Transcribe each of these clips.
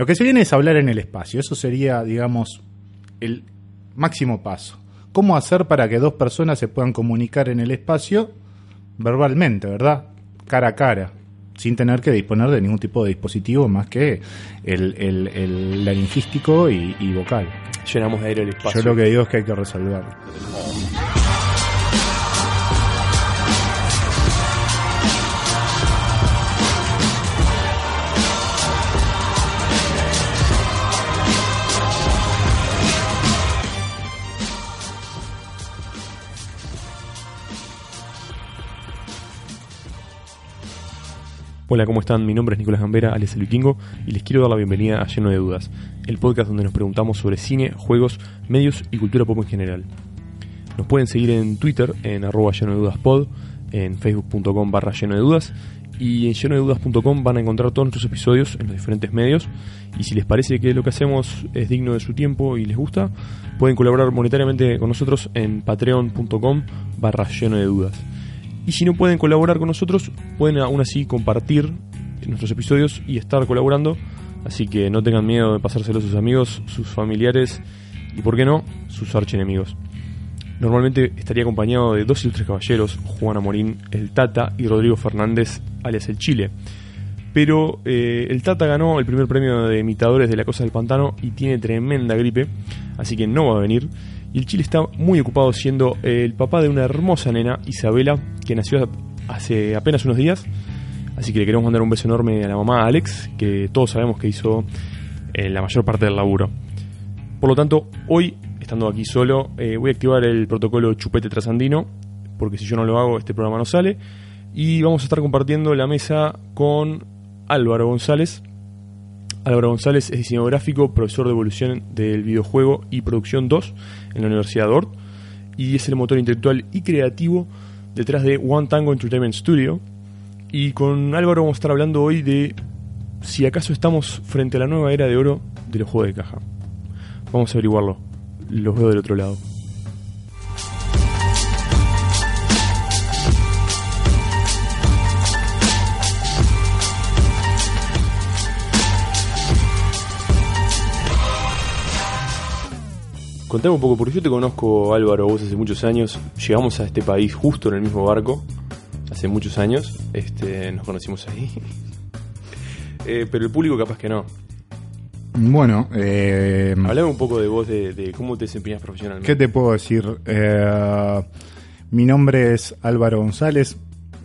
Lo que se viene es hablar en el espacio. Eso sería, digamos, el máximo paso. ¿Cómo hacer para que dos personas se puedan comunicar en el espacio verbalmente, verdad? Cara a cara, sin tener que disponer de ningún tipo de dispositivo más que el, el, el laringístico y, y vocal. Llenamos de aire el espacio. Yo lo que digo es que hay que resolverlo. Hola, ¿cómo están? Mi nombre es Nicolás Gambera, alias El y les quiero dar la bienvenida a Lleno de Dudas, el podcast donde nos preguntamos sobre cine, juegos, medios y cultura pop en general. Nos pueden seguir en Twitter, en arroba lleno de dudas pod, en facebook.com barra lleno de dudas, y en lleno de dudas.com van a encontrar todos nuestros episodios en los diferentes medios, y si les parece que lo que hacemos es digno de su tiempo y les gusta, pueden colaborar monetariamente con nosotros en patreon.com barra lleno de dudas. Y si no pueden colaborar con nosotros, pueden aún así compartir nuestros episodios y estar colaborando. Así que no tengan miedo de pasárselo a sus amigos, sus familiares y, por qué no, sus archienemigos. Normalmente estaría acompañado de dos ilustres caballeros, Juana Morín, el Tata y Rodrigo Fernández, alias el Chile. Pero eh, el Tata ganó el primer premio de imitadores de la Cosa del Pantano y tiene tremenda gripe, así que no va a venir. Y el Chile está muy ocupado siendo el papá de una hermosa nena, Isabela, que nació hace apenas unos días. Así que le queremos mandar un beso enorme a la mamá Alex, que todos sabemos que hizo eh, la mayor parte del laburo. Por lo tanto, hoy, estando aquí solo, eh, voy a activar el protocolo chupete trasandino, porque si yo no lo hago, este programa no sale. Y vamos a estar compartiendo la mesa con Álvaro González, Álvaro González es diseñador gráfico, profesor de evolución del videojuego y producción 2 en la Universidad de Ort y es el motor intelectual y creativo detrás de One Tango Entertainment Studio. Y con Álvaro vamos a estar hablando hoy de si acaso estamos frente a la nueva era de oro de los juegos de caja. Vamos a averiguarlo. Los veo del otro lado. Contame un poco, porque yo te conozco, Álvaro, vos hace muchos años. Llegamos a este país justo en el mismo barco, hace muchos años. Este, nos conocimos ahí. Eh, pero el público capaz que no. Bueno, eh, Hablame un poco de vos, de, de cómo te desempeñas profesionalmente. ¿qué te puedo decir? Eh, mi nombre es Álvaro González.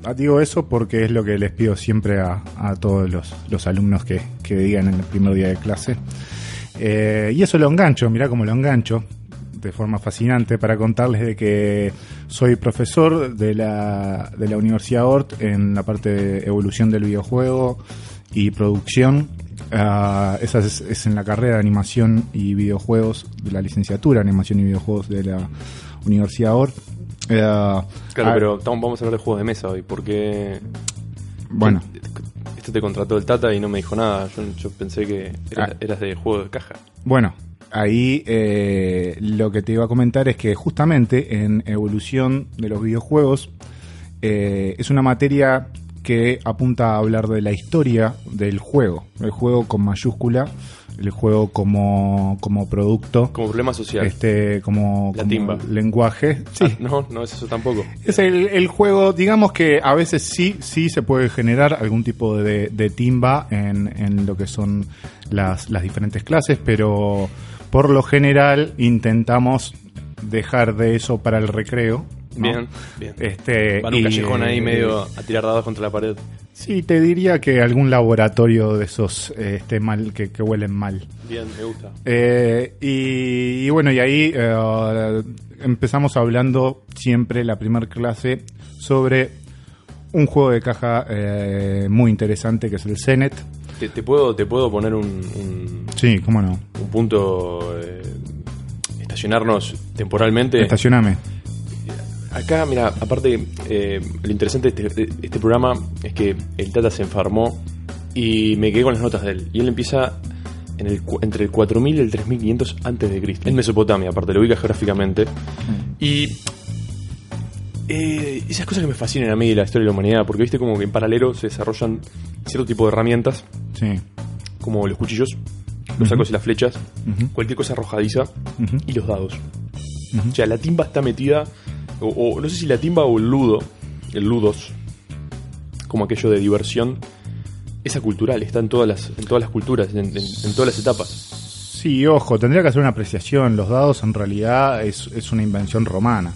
Ah, Digo eso porque es lo que les pido siempre a, a todos los, los alumnos que, que digan en el primer día de clase. Eh, y eso lo engancho, mirá cómo lo engancho de forma fascinante para contarles de que soy profesor de la, de la Universidad Ort en la parte de evolución del videojuego y producción. Ah, esa es, es en la carrera de animación y videojuegos de la licenciatura de animación y videojuegos de la Universidad Ort. Eh, Claro, ah, pero vamos a hablar de juegos de mesa hoy, porque Bueno, esto te contrató el Tata y no me dijo nada. Yo, yo pensé que eras, Ah. eras de juego de caja. Bueno, ahí eh, lo que te iba a comentar es que justamente en evolución de los videojuegos eh, es una materia que apunta a hablar de la historia del juego, el juego con mayúscula, el juego como, como producto, Como problema social. este como, La como timba. lenguaje. Sí, Ah, no, no es eso tampoco. es el, el juego, digamos que a veces sí, sí se puede generar algún tipo de, de timba en, en lo que son las, las diferentes clases, pero por lo general intentamos dejar de eso para el recreo. ¿No? Bien, bien. Este, Van un y, callejón ahí eh, medio a tirar dados contra la pared. Sí, te diría que algún laboratorio de esos este, mal, que, que huelen mal. Bien, me gusta. Eh, y, y bueno, y ahí eh, empezamos hablando siempre la primera clase sobre un juego de caja eh, muy interesante que es el Zenet. Te, te puedo, te puedo poner un, un, Sí, cómo no. un punto. eh, estacionarnos temporalmente. Estacioname. Acá, mira, aparte, eh, lo interesante de este, de este programa es que el Tata se enfermó y me quedé con las notas de él. Y él empieza en el, entre el 4000 y el 3500 antes de Cristo. En Mesopotamia, aparte, lo ubica geográficamente. Y eh, esas cosas que me fascinan a mí de la historia de la humanidad, porque viste como que en paralelo se desarrollan cierto tipo de herramientas, Sí. como los cuchillos, los sacos y las flechas, cualquier cosa arrojadiza y los dados. O sea, la timba está metida, o, o no sé si la timba o el ludo, el ludos, como aquello de diversión, esa cultural, está en todas las, en todas las culturas, en, en- en todas las etapas. Sí, ojo, tendría que hacer una apreciación. Los dados en realidad es, es una invención romana.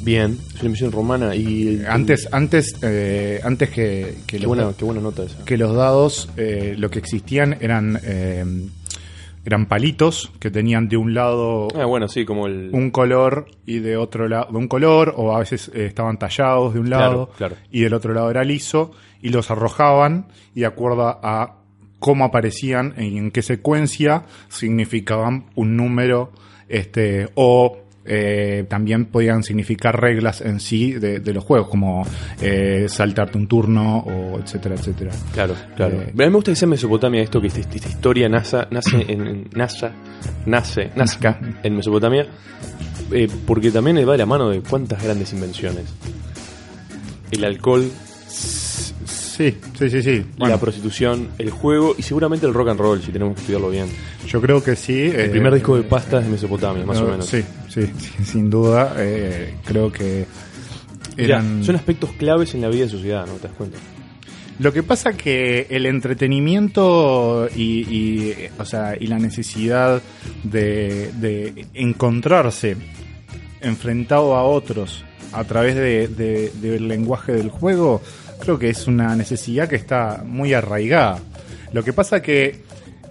Bien, es una misión romana y... el- Antes, antes, eh, antes que, que Qué los, buena, qué buena nota esa. que los dados, eh, lo que existían eran eh, eran palitos que tenían de un lado Ah, bueno, sí, como el... un color y de otro lado de un color o a veces eh, estaban tallados de un Claro, lado claro. y del otro lado era liso y los arrojaban y de acuerdo a cómo aparecían y en qué secuencia significaban un número este o eh, también podían significar reglas en sí de, de los juegos como eh, saltarte un turno o etcétera etcétera Claro, claro. Eh, a mí me gusta que sea Mesopotamia esto, que esta, esta historia NASA, nace en, en NASA, nace, nazca en Mesopotamia, eh, porque también va de la mano de cuántas grandes invenciones. El alcohol, sí sí sí sí Bueno, la prostitución, el juego y seguramente el rock and roll, si tenemos que estudiarlo bien. yo creo que sí El primer disco de pasta es de Mesopotamia, más o menos. sí sí, sí, sin duda eh, creo que son aspectos claves en la vida de sociedad, ¿no te das cuenta? Lo que pasa que el entretenimiento y, y, o sea, y la necesidad de, de encontrarse enfrentado a otros a través de- de- del lenguaje del juego, creo que es una necesidad que está muy arraigada. Lo que pasa que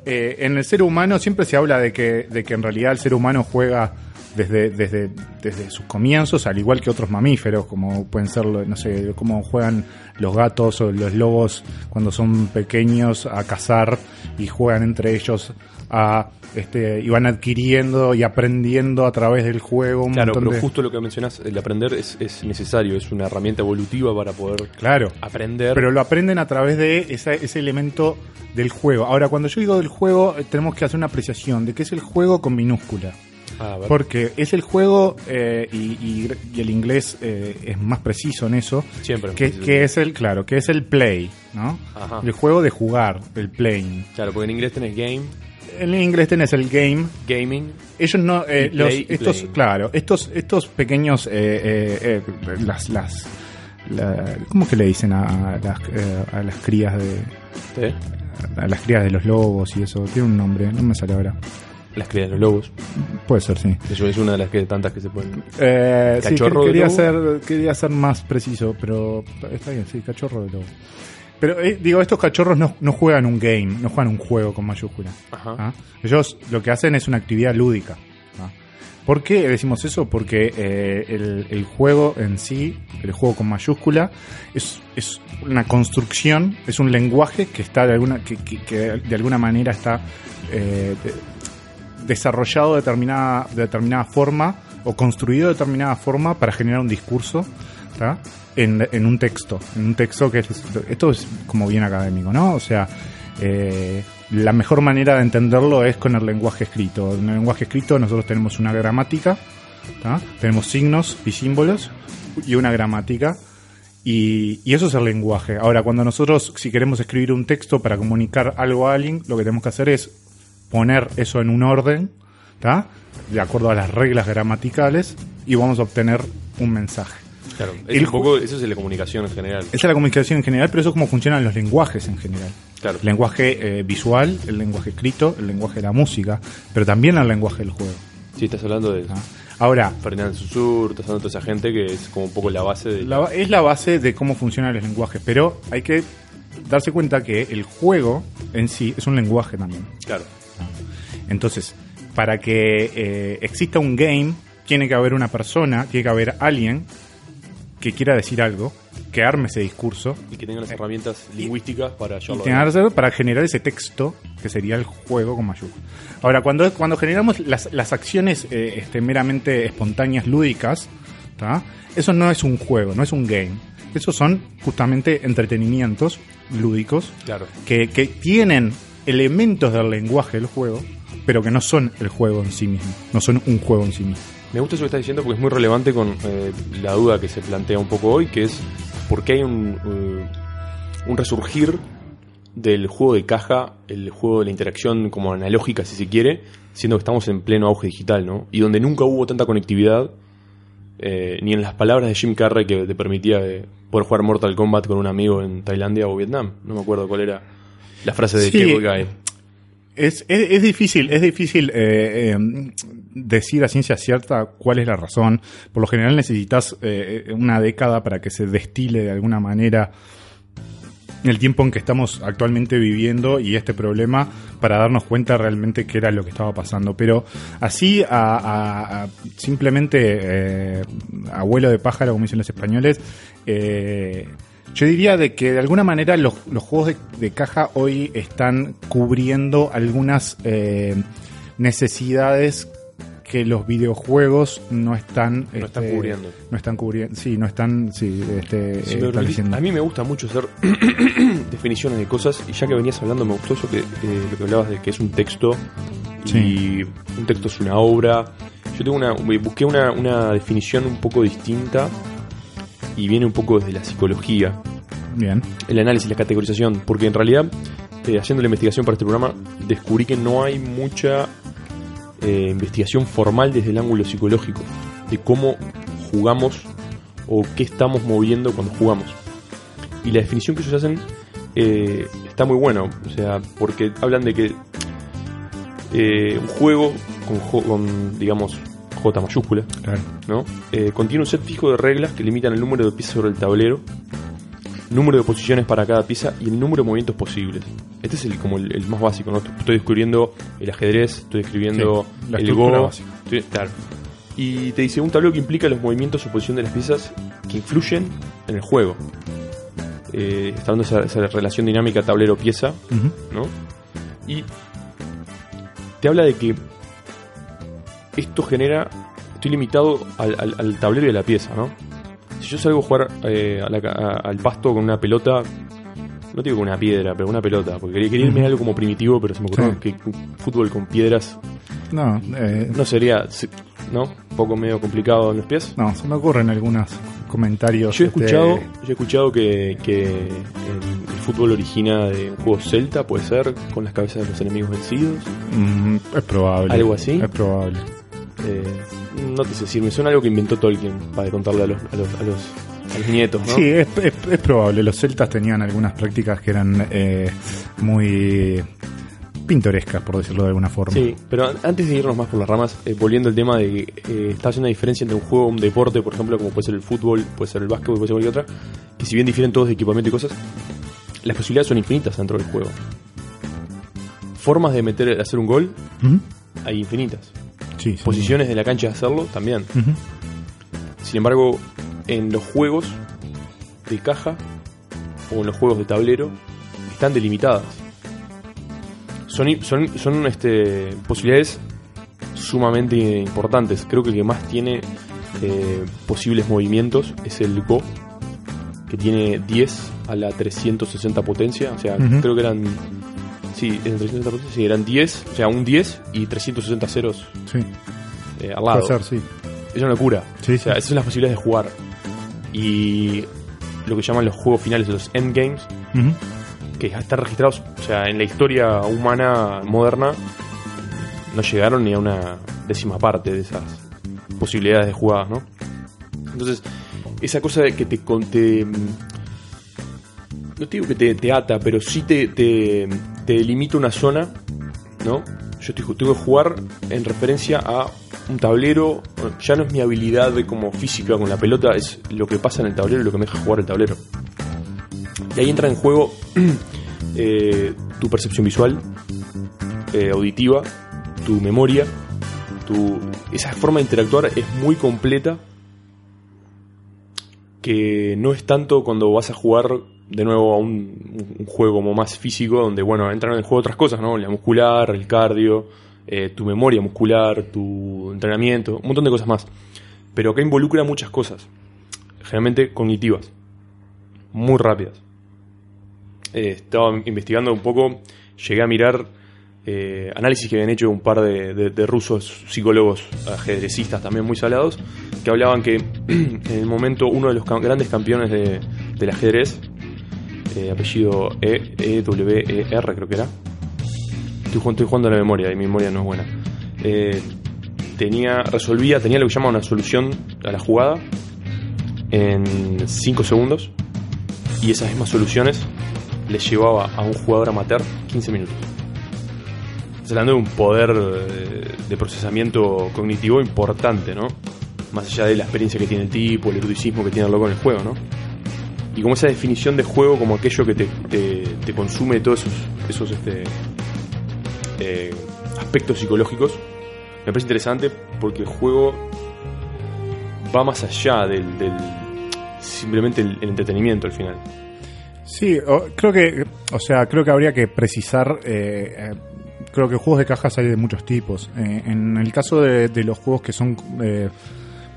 eh, en el ser humano siempre se habla de que, de que en realidad el ser humano juega desde, desde, desde sus comienzos, al igual que otros mamíferos, como pueden ser, no sé, cómo juegan los gatos o los lobos cuando son pequeños a cazar y juegan entre ellos a este y van adquiriendo y aprendiendo a través del juego un Claro, pero de- justo lo que mencionás, el aprender es, es necesario, es una herramienta evolutiva para poder claro aprender. pero lo aprenden a través de esa- ese elemento del juego. Ahora, cuando yo digo del juego, tenemos que hacer una apreciación de qué es el juego con minúscula. Ah. Porque es el juego, eh, y, y- y el inglés eh, es más preciso en eso, Siempre que, es el, claro, que es el play, ¿no? Ajá. El juego de jugar, el playing. Claro, porque en inglés tenés game, En inglés tenés el game. gaming. Ellos no, eh, los, play estos, playing. claro, estos, estos pequeños, eh, eh, las, las, la- ¿cómo que le dicen a, a las, eh, a las crías de, ¿sí? a las crías de los lobos y eso? Tiene un nombre, no me sale ahora. Las crías de los lobos. Puede ser, sí. Eso es una de las que, tantas que se pueden. Eh, sí, ¿Cachorro que- de quería lobo? ser quería ser más preciso, pero está bien, sí, cachorro de lobo. Pero eh, digo, estos cachorros no, no juegan un game, no juegan un juego con mayúscula. Ajá. ¿ah? Ellos lo que hacen es una actividad lúdica. ¿ah? ¿Por qué decimos eso? Porque eh, el, el juego en sí, el juego con mayúscula, es, es una construcción, es un lenguaje que está de alguna, que, que- que de alguna manera está eh, desarrollado de determinada, de determinada forma o construido de determinada forma para generar un discurso en, en un texto. En un texto que es, esto es como bien académico, ¿no? O sea, eh, la mejor manera de entenderlo es con el lenguaje escrito. En el lenguaje escrito nosotros tenemos una gramática, ¿tá? tenemos signos y símbolos y una gramática. Y eso es el lenguaje. Ahora, cuando nosotros, si queremos escribir un texto para comunicar algo a alguien, lo que tenemos que hacer es poner eso en un orden, ¿tá? de acuerdo a las reglas gramaticales, y vamos a obtener un mensaje. Claro, es El un poco, eso es la comunicación en general. Esa es la comunicación en general, pero eso es como funcionan los lenguajes en general. Claro. El lenguaje eh, visual, el lenguaje escrito, el lenguaje de la música, pero también el lenguaje del juego. Sí, estás hablando de ¿tá? Ahora, Fernando Susur, estás hablando de toda esa gente que es como un poco la base de. la es la base de cómo funcionan los lenguajes, pero hay que darse cuenta que el juego en sí es un lenguaje también. Claro. Entonces, para que eh, exista un game, tiene que haber una persona, tiene que haber alguien que quiera decir algo, que arme ese discurso Y que tengan las herramientas lingüísticas para y tener para generar ese texto que sería el juego con mayúsculas. Ahora, cuando, cuando generamos las, las acciones eh, este, meramente espontáneas, lúdicas, ¿tá? eso no es un juego, no es un game. Esos son justamente entretenimientos lúdicos Claro. que, que tienen elementos del lenguaje del juego, pero que no son el juego en sí mismo, no son un juego en sí mismo. Me gusta eso que estás diciendo porque es muy relevante con eh, la duda que se plantea un poco hoy, que es por qué hay un, eh, un resurgir del juego de caja, el juego de la interacción como analógica, si se quiere, siendo que estamos en pleno auge digital, ¿no? Y donde nunca hubo tanta conectividad, eh, ni en las palabras de Jim Carrey que te permitía eh, poder jugar Mortal Kombat con un amigo en Tailandia o Vietnam. No me acuerdo cuál era la frase de Sí. Cable Guy. Es, es, es difícil, es difícil eh, eh, decir a ciencia cierta cuál es la razón. Por lo general necesitas eh, una década para que se destile de alguna manera el tiempo en que estamos actualmente viviendo y este problema para darnos cuenta realmente qué era lo que estaba pasando. Pero así, a, a- a simplemente eh, abuelo de pájaro, como dicen los españoles, eh, yo diría de que de alguna manera los, los juegos de, de caja hoy están cubriendo algunas eh, necesidades que los videojuegos no están No están este, cubriendo. no están cubriendo sí no están sí, este, eh, a mí me gusta mucho hacer definiciones de cosas y ya que venías hablando me gustó eso que, eh, lo que hablabas de que es un texto y Sí. un texto es una obra. Yo tengo una busqué una, una definición un poco distinta y viene un poco desde la psicología, bien el análisis, la categorización, porque en realidad eh, haciendo la investigación para este programa descubrí que no hay mucha eh, investigación formal desde el ángulo psicológico de cómo jugamos o qué estamos moviendo cuando jugamos. Y la definición que ellos hacen eh, está muy buena, o sea, porque hablan de que eh, un juego con, con, digamos, J mayúscula, claro ¿no? Eh, contiene un set fijo de reglas que limitan el número de piezas sobre el tablero, número de posiciones para cada pieza y el número de movimientos posibles. Este es el como el, el más básico, ¿no? Estoy descubriendo el ajedrez, estoy describiendo Sí, la el Go. estoy- claro. Y te dice un tablero que implica los movimientos o posición de las piezas que influyen en el juego. Eh, está de esa, esa relación dinámica tablero-pieza. ¿no? Y te habla de que esto genera. Estoy limitado al, al- al tablero y a la pieza, ¿no? Si yo salgo a jugar eh, a la a- al pasto con una pelota, no digo con una piedra, pero una pelota, porque quería, quería irme a algo como primitivo, pero se me ocurrió Sí. que fútbol con piedras no eh, no sería, se- ¿no? Un poco medio complicado en los pies. no se me ocurren algunos comentarios Yo he este, escuchado, yo he escuchado que, que el, el fútbol origina de un juego celta, puede ser, con las cabezas de los enemigos vencidos. mm, es probable ¿Algo así? es probable Eh, no te sé decir, me suena algo que inventó Tolkien para contarle a los, a los, a los, a los nietos, ¿no? Sí, es, es- es probable. Los celtas tenían algunas prácticas que eran eh, muy pintorescas, por decirlo de alguna forma. Sí, pero an- antes de irnos más por las ramas, eh, volviendo al tema de que eh, está haciendo una diferencia entre un juego, un deporte, por ejemplo, como puede ser el fútbol, puede ser el básquetbol, puede ser cualquier otra, que si bien difieren todos de equipamiento y cosas, las posibilidades son infinitas dentro del juego. Formas de meter, de hacer un gol, Ujú. hay infinitas. Sí. Posiciones de la cancha de hacerlo, también. Sin embargo, en los juegos de caja o en los juegos de tablero están delimitadas. Son, son, son este, posibilidades sumamente importantes. Creo que el que más tiene eh, posibles movimientos es el Go, que tiene 10 a la 360 potencia. O sea, creo que eran. Sí, en 360 potencia, sí, eran 10, o sea, un 10 y 360 ceros Sí, eh, al lado. puede ser, sí. Es una locura. Sí, o sea, sí. esas son las posibilidades de jugar. Y lo que llaman los juegos finales, los endgames, Ujú. que están registrados, o sea, en la historia humana moderna, no llegaron ni a una décima parte de esas posibilidades de jugadas, ¿no? Entonces, esa cosa de que te, con- te- no te digo que te, te ata, pero sí te, te, te delimita una zona, ¿no? Yo te- tengo que jugar en referencia a un tablero, ya no es mi habilidad de como física con la pelota, es lo que pasa en el tablero y lo que me deja jugar el tablero. Y ahí entra en juego eh, tu percepción visual, eh, auditiva, tu memoria, tu esa forma de interactuar es muy completa que no es tanto cuando vas a jugar de nuevo a un, juego como más físico, donde, bueno, entran en el juego otras cosas, ¿no? La muscular, el cardio, eh, tu memoria muscular, tu entrenamiento, un montón de cosas más. Pero acá involucra muchas cosas, generalmente cognitivas, muy rápidas. Eh, estaba investigando un poco, llegué a mirar eh, análisis que habían hecho un par de, de- rusos psicólogos ajedrecistas también muy salados, que hablaban que en el momento uno de los grandes campeones de- del ajedrez, apellido E, E, creo que era, estoy, jugando- a la memoria y mi memoria no es buena, Eh, tenía, resolvía, tenía lo que llama una solución a la jugada en 5 segundos y esas mismas soluciones le llevaba a un jugador amateur 15 minutos. Estás hablando de un poder eh, de procesamiento cognitivo importante, ¿no? Más allá de la experiencia que tiene el tipo, el erudicismo que tiene el loco en el juego, ¿no? Y como esa definición de juego como aquello que te, consume todos esos, este, eh, aspectos psicológicos, me parece interesante porque el juego va más allá del, simplemente el, entretenimiento al final. Sí, creo que, o sea, creo que habría que precisar. eh, eh, creo que juegos de cajas hay de muchos tipos. Eh, en el caso de, los juegos que son,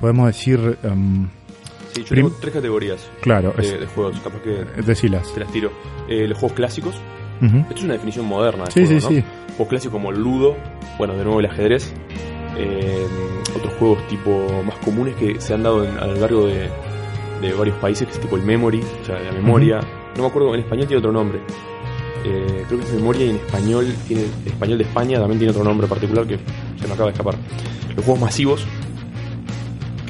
podemos decir, em, Sí, yo Prim- tengo tres categorías claro, de, es, de juegos, capaz que decilas. te las tiro. Eh, los juegos clásicos, esto es una definición moderna de Sí, juego, sí, ¿no? sí. Juegos clásicos como el Ludo, bueno, de nuevo el ajedrez. eh, otros juegos tipo más comunes que se han dado en- a lo largo de, de varios países, que es tipo el Memory, o sea, la memoria. No me acuerdo, en español tiene otro nombre. Eh, creo que es memoria y en español, tiene, en español de España también tiene otro nombre particular que se me acaba de escapar. Los juegos masivos,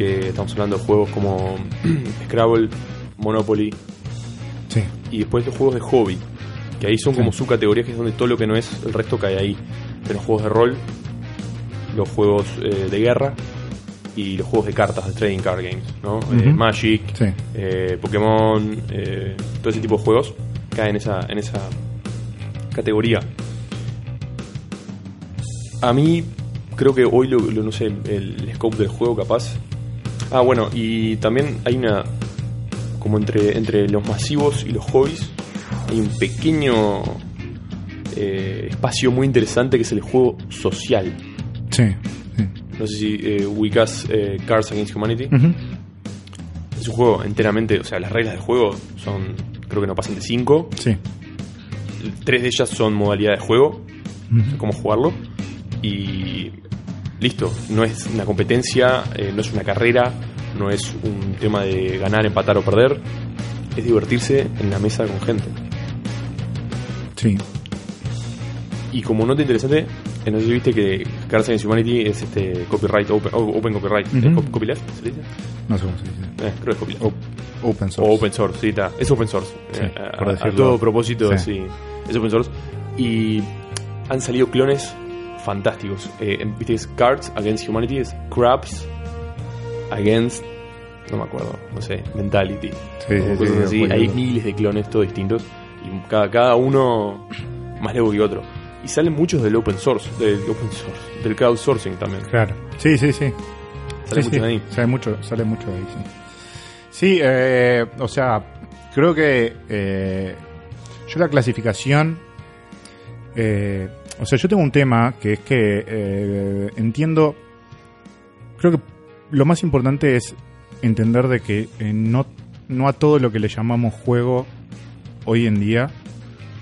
que estamos hablando de juegos como Scrabble, Monopoly, Sí, y después los juegos de hobby, que ahí son Sí. como subcategorías, que es donde todo lo que no es, el resto cae ahí. De los juegos de rol, los juegos eh, de guerra y los juegos de cartas, de trading card games, ¿no? Eh. Magic, sí. eh, Pokémon, todo ese tipo de juegos caen en esa, en esa categoría. A mí creo que hoy lo, lo- no sé, el scope del juego capaz. Ah, bueno, y también hay una como entre, entre los masivos y los hobbies hay un pequeño eh, espacio muy interesante que es el juego social. Sí, sí. No sé si eh, ubicas eh, Cards Against Humanity. Es un juego enteramente, o sea, las reglas del juego son, creo que no pasan de 5. Sí. Tres de ellas son modalidad de juego, Ujú. cómo jugarlo. Y listo, no es una competencia, eh, no es una carrera, no es un tema de ganar, empatar o perder. Es divertirse en la mesa con gente. Sí. Y como nota interesante, si viste que Cards Against Humanity es este copyright, open, oh, open copyright, Ujú. ¿Es cop- copyleft, ¿se dice? No sé cómo se dice. Eh, creo que es copyleft. O- open source. O open source, sí, está. Es open source. Sí, Eh, a, por a decirlo. todo propósito, Sí. sí. Es open source. Y han salido clones fantásticos. Eh, Viste, es Cards Against Humanity, es Crabs Against. No me acuerdo, no sé, Mentality. Sí, sí, cosas sí, así. Hay miles de clones, todos distintos. Y cada, cada uno más lejos que otro. Y salen muchos del open source, del open source, del crowdsourcing también. Claro. Sí, sí, sí. Sale mucho sí. de ahí. Sale mucho, sale mucho de ahí, sí. Sí, eh, o sea, creo que eh, yo la clasificación, eh, o sea, yo tengo un tema que es que eh, entiendo, creo que lo más importante es entender de que eh, no, no a todo lo que le llamamos juego hoy en día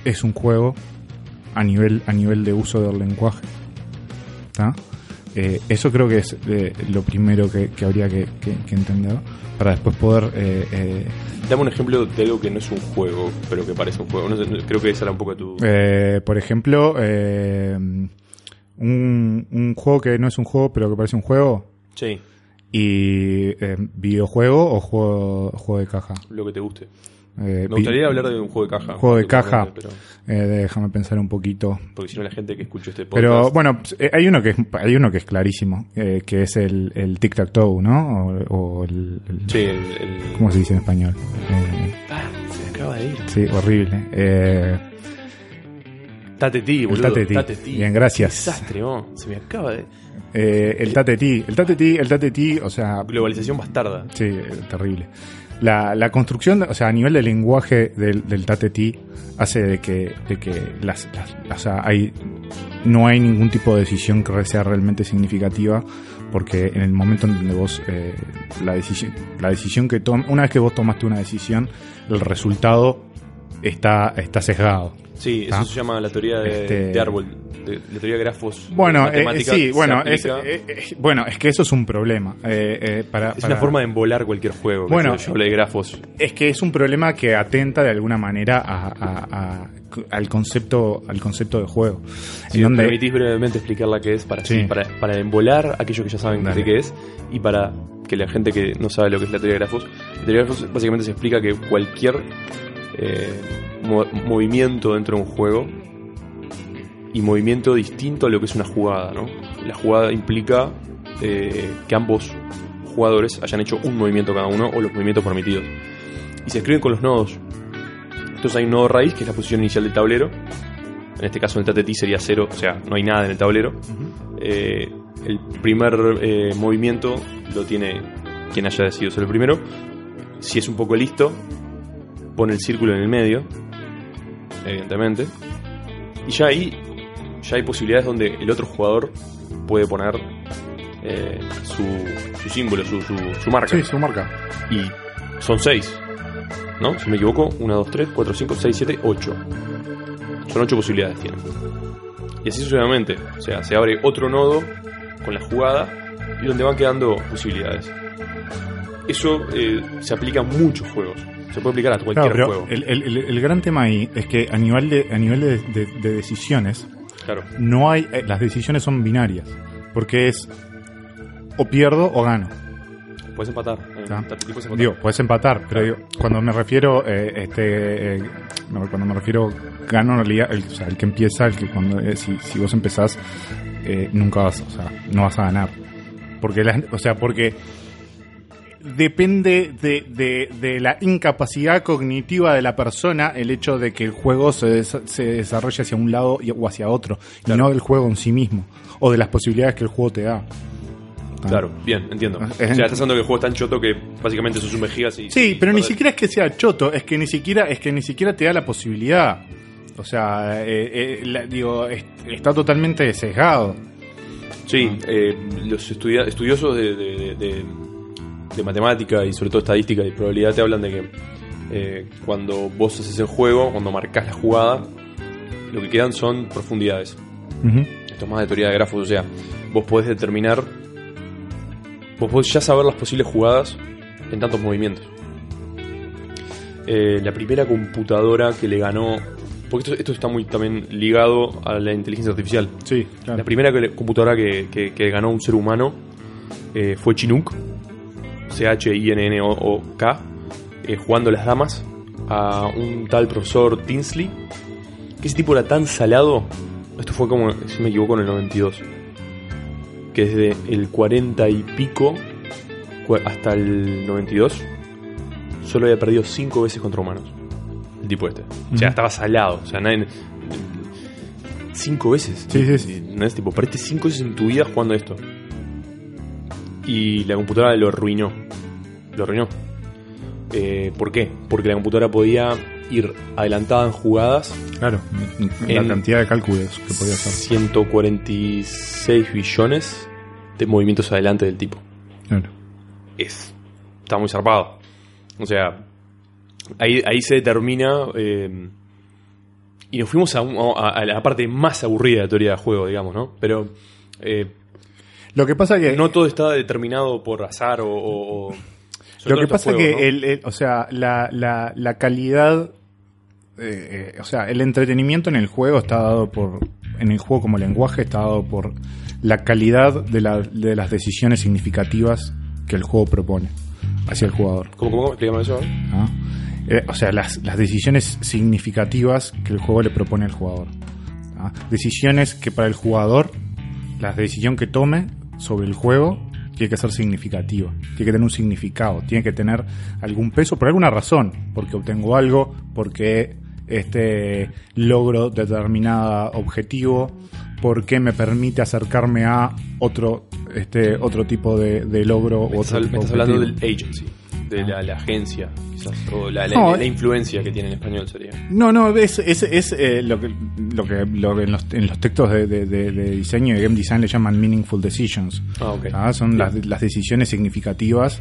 es un juego a nivel, a nivel de uso del lenguaje. ¿Tá? Eh, eso creo que es eh, lo primero que, que habría que, que- que entender para después poder... eh, eh, Dame un ejemplo de algo que no es un juego, pero que parece un juego. No sé, creo que esa era un poco tu. eh, por ejemplo, eh, un, un juego que no es un juego pero que parece un juego Sí, y videojuego o juego, juego de caja. lo que te guste. Eh, Me gustaría hablar de un juego de caja. Juego de caja. Pero, eh, déjame pensar un poquito. Porque si no, la gente que escucha este podcast. Pero bueno, eh, hay uno que es, hay uno que es clarísimo, eh, que es el, el tic tac toe, ¿no? O, o el, el- Sí, el. el- ¿cómo se dice en español? Eh, Ah, se me acaba de ir. sí, horrible. Eh, Tateti, boludo. Tateti. Tateti. Bien, gracias. Desastre, oh. Se me acaba de. eh, el tatetí, el tatetí, el tatetí, o sea, Globalización bastarda. sí, eh, terrible. La, la construcción, o sea, a nivel de lenguaje del, del Tate hace de que, de que las, las- o sea, hay, no hay ningún tipo de decisión que sea realmente significativa, porque en el momento en donde vos, eh, la decisión, la decisión que tomas, una vez que vos tomaste una decisión, el resultado está, está sesgado. Sí, eso ¿Ah? se llama la teoría de, Este- de árbol, de, la teoría de grafos. Bueno, eh, sí, bueno, es, eh, eh, bueno, es que eso es un problema. eh, eh, para, es para- una forma de embolar cualquier juego. que Bueno, yo hablé de grafos. Es que es un problema que atenta de alguna manera a- a- a- al concepto al concepto de juego. En me donde, permitís brevemente explicarla qué es, para, Sí. para, para embolar aquellos que ya saben de qué es, y para que la gente que no sabe lo que es la teoría de grafos, la teoría de grafos básicamente se explica que cualquier eh, mo- movimiento dentro de un juego y movimiento distinto a lo que es una jugada, ¿no? La jugada implica eh, que ambos jugadores hayan hecho un movimiento cada uno o los movimientos permitidos. Y se escriben con los nodos. Entonces hay un nodo raíz, que es la posición inicial del tablero. En este caso en el TTT sería cero, o sea, no hay nada en el tablero. Eh, el primer eh, movimiento lo tiene quien haya decidido ser el primero. Si es un poco listo, pone el círculo en el medio, evidentemente. Y ya ahí ya hay posibilidades donde el otro jugador puede poner eh, su, su símbolo, su, su, su marca. sí, su marca. Y son seis. ¿No? Si me equivoco, 1, 2, 3, 4, 5, 6, 7, 8. Son ocho posibilidades tienen. Y así sucesivamente. O sea, se abre otro nodo con la jugada y donde van quedando posibilidades. Eso eh, se aplica a muchos juegos. Se puede aplicar a cualquier Claro, juego. el, el- gran tema ahí es que a nivel de, a nivel de, de- de decisiones, Claro. no hay, eh, las decisiones son binarias. Porque es o pierdo o gano. Puedes empatar. eh, Ah. puedes empatar. Digo, puedes empatar, pero digo, cuando me refiero, eh, este, eh, cuando me refiero gano en realidad, el, o sea, el que empieza, el que cuando, eh, si, si vos empezás, nunca vas, o sea, no vas a ganar. Porque, la- o sea, porque depende de, de- de la incapacidad cognitiva de la persona el hecho de que el juego se, des- se desarrolle hacia un lado y- o hacia otro, y no del juego en sí mismo, o de las posibilidades que el juego te da. Ah. Claro, bien, entiendo. Ah, O sea, eh. estás hablando que el juego es tan choto que básicamente se sume gigas y. Sí, pero ni siquiera es que sea choto, es que ni siquiera, es que ni siquiera te da la posibilidad. O sea, eh, eh, la- digo, es- está totalmente sesgado. Sí, eh, los estudia- estudiosos de, de- de- de- matemática y sobre todo estadística y probabilidad te hablan de que eh, cuando vos haces el juego, cuando marcas la jugada, lo que quedan son profundidades. Ujú. Esto es más de teoría de grafos, o sea, vos podés determinar, vos podés ya saber las posibles jugadas en tantos movimientos. Eh, la primera computadora que le ganó, porque esto, esto está muy también ligado a la inteligencia artificial. Sí, claro. La primera que le- computadora que, que- que ganó un ser humano eh, fue Chinook, C-H-I-N-N-O-K, eh, jugando las damas a un tal profesor Tinsley, que ese tipo era tan salado, esto fue como, si me equivoco, en el 92, que desde el 40 y pico hasta el 92, solo había perdido 5 veces contra humanos. El tipo este. O sea, estaba salado. O sea, nadie, cinco veces. Sí, sí, sí. No es tipo, perdiste cinco veces en tu vida jugando esto. Y la computadora lo arruinó. Lo arruinó. Eh, ¿Por qué? Porque la computadora podía ir adelantada en jugadas Claro, la En- cantidad de cálculos que podía hacer. 146 billones de movimientos adelante del tipo. Claro. es está muy zarpado. O sea, ahí, ahí se determina. eh, y nos fuimos a, a- a la parte más aburrida de la teoría de juego, digamos, ¿no? Pero eh, Lo que pasa que no todo está determinado por azar o. o- Lo que pasa juegos, que, ¿no? el, el- o sea, la, la, la calidad, eh, eh, o sea, el entretenimiento en el juego está dado por, en el juego como lenguaje está dado por la calidad de, la- de las decisiones significativas que el juego propone hacia el jugador. ¿Cómo, cómo? Explícame eso. ¿ah? Eh, o sea, las, las decisiones significativas que el juego le propone al jugador. ¿ah? Decisiones que para el jugador, la decisión que tome sobre el juego tiene que ser significativa, tiene que tener un significado, tiene que tener algún peso por alguna razón, porque obtengo algo, porque este logro determinado objetivo, porque me permite acercarme a otro este otro tipo de, de logro Me o estás, otro me tipo de estás hablando del agency. De la, la agencia, quizás, o la, la- No, la influencia que tiene en español sería. No, no, es, es, es, eh, lo que, lo que, lo en, los, en los textos de, de- de- diseño y de game design le llaman meaningful decisions. Ah, ok. Ah, Son las, las decisiones significativas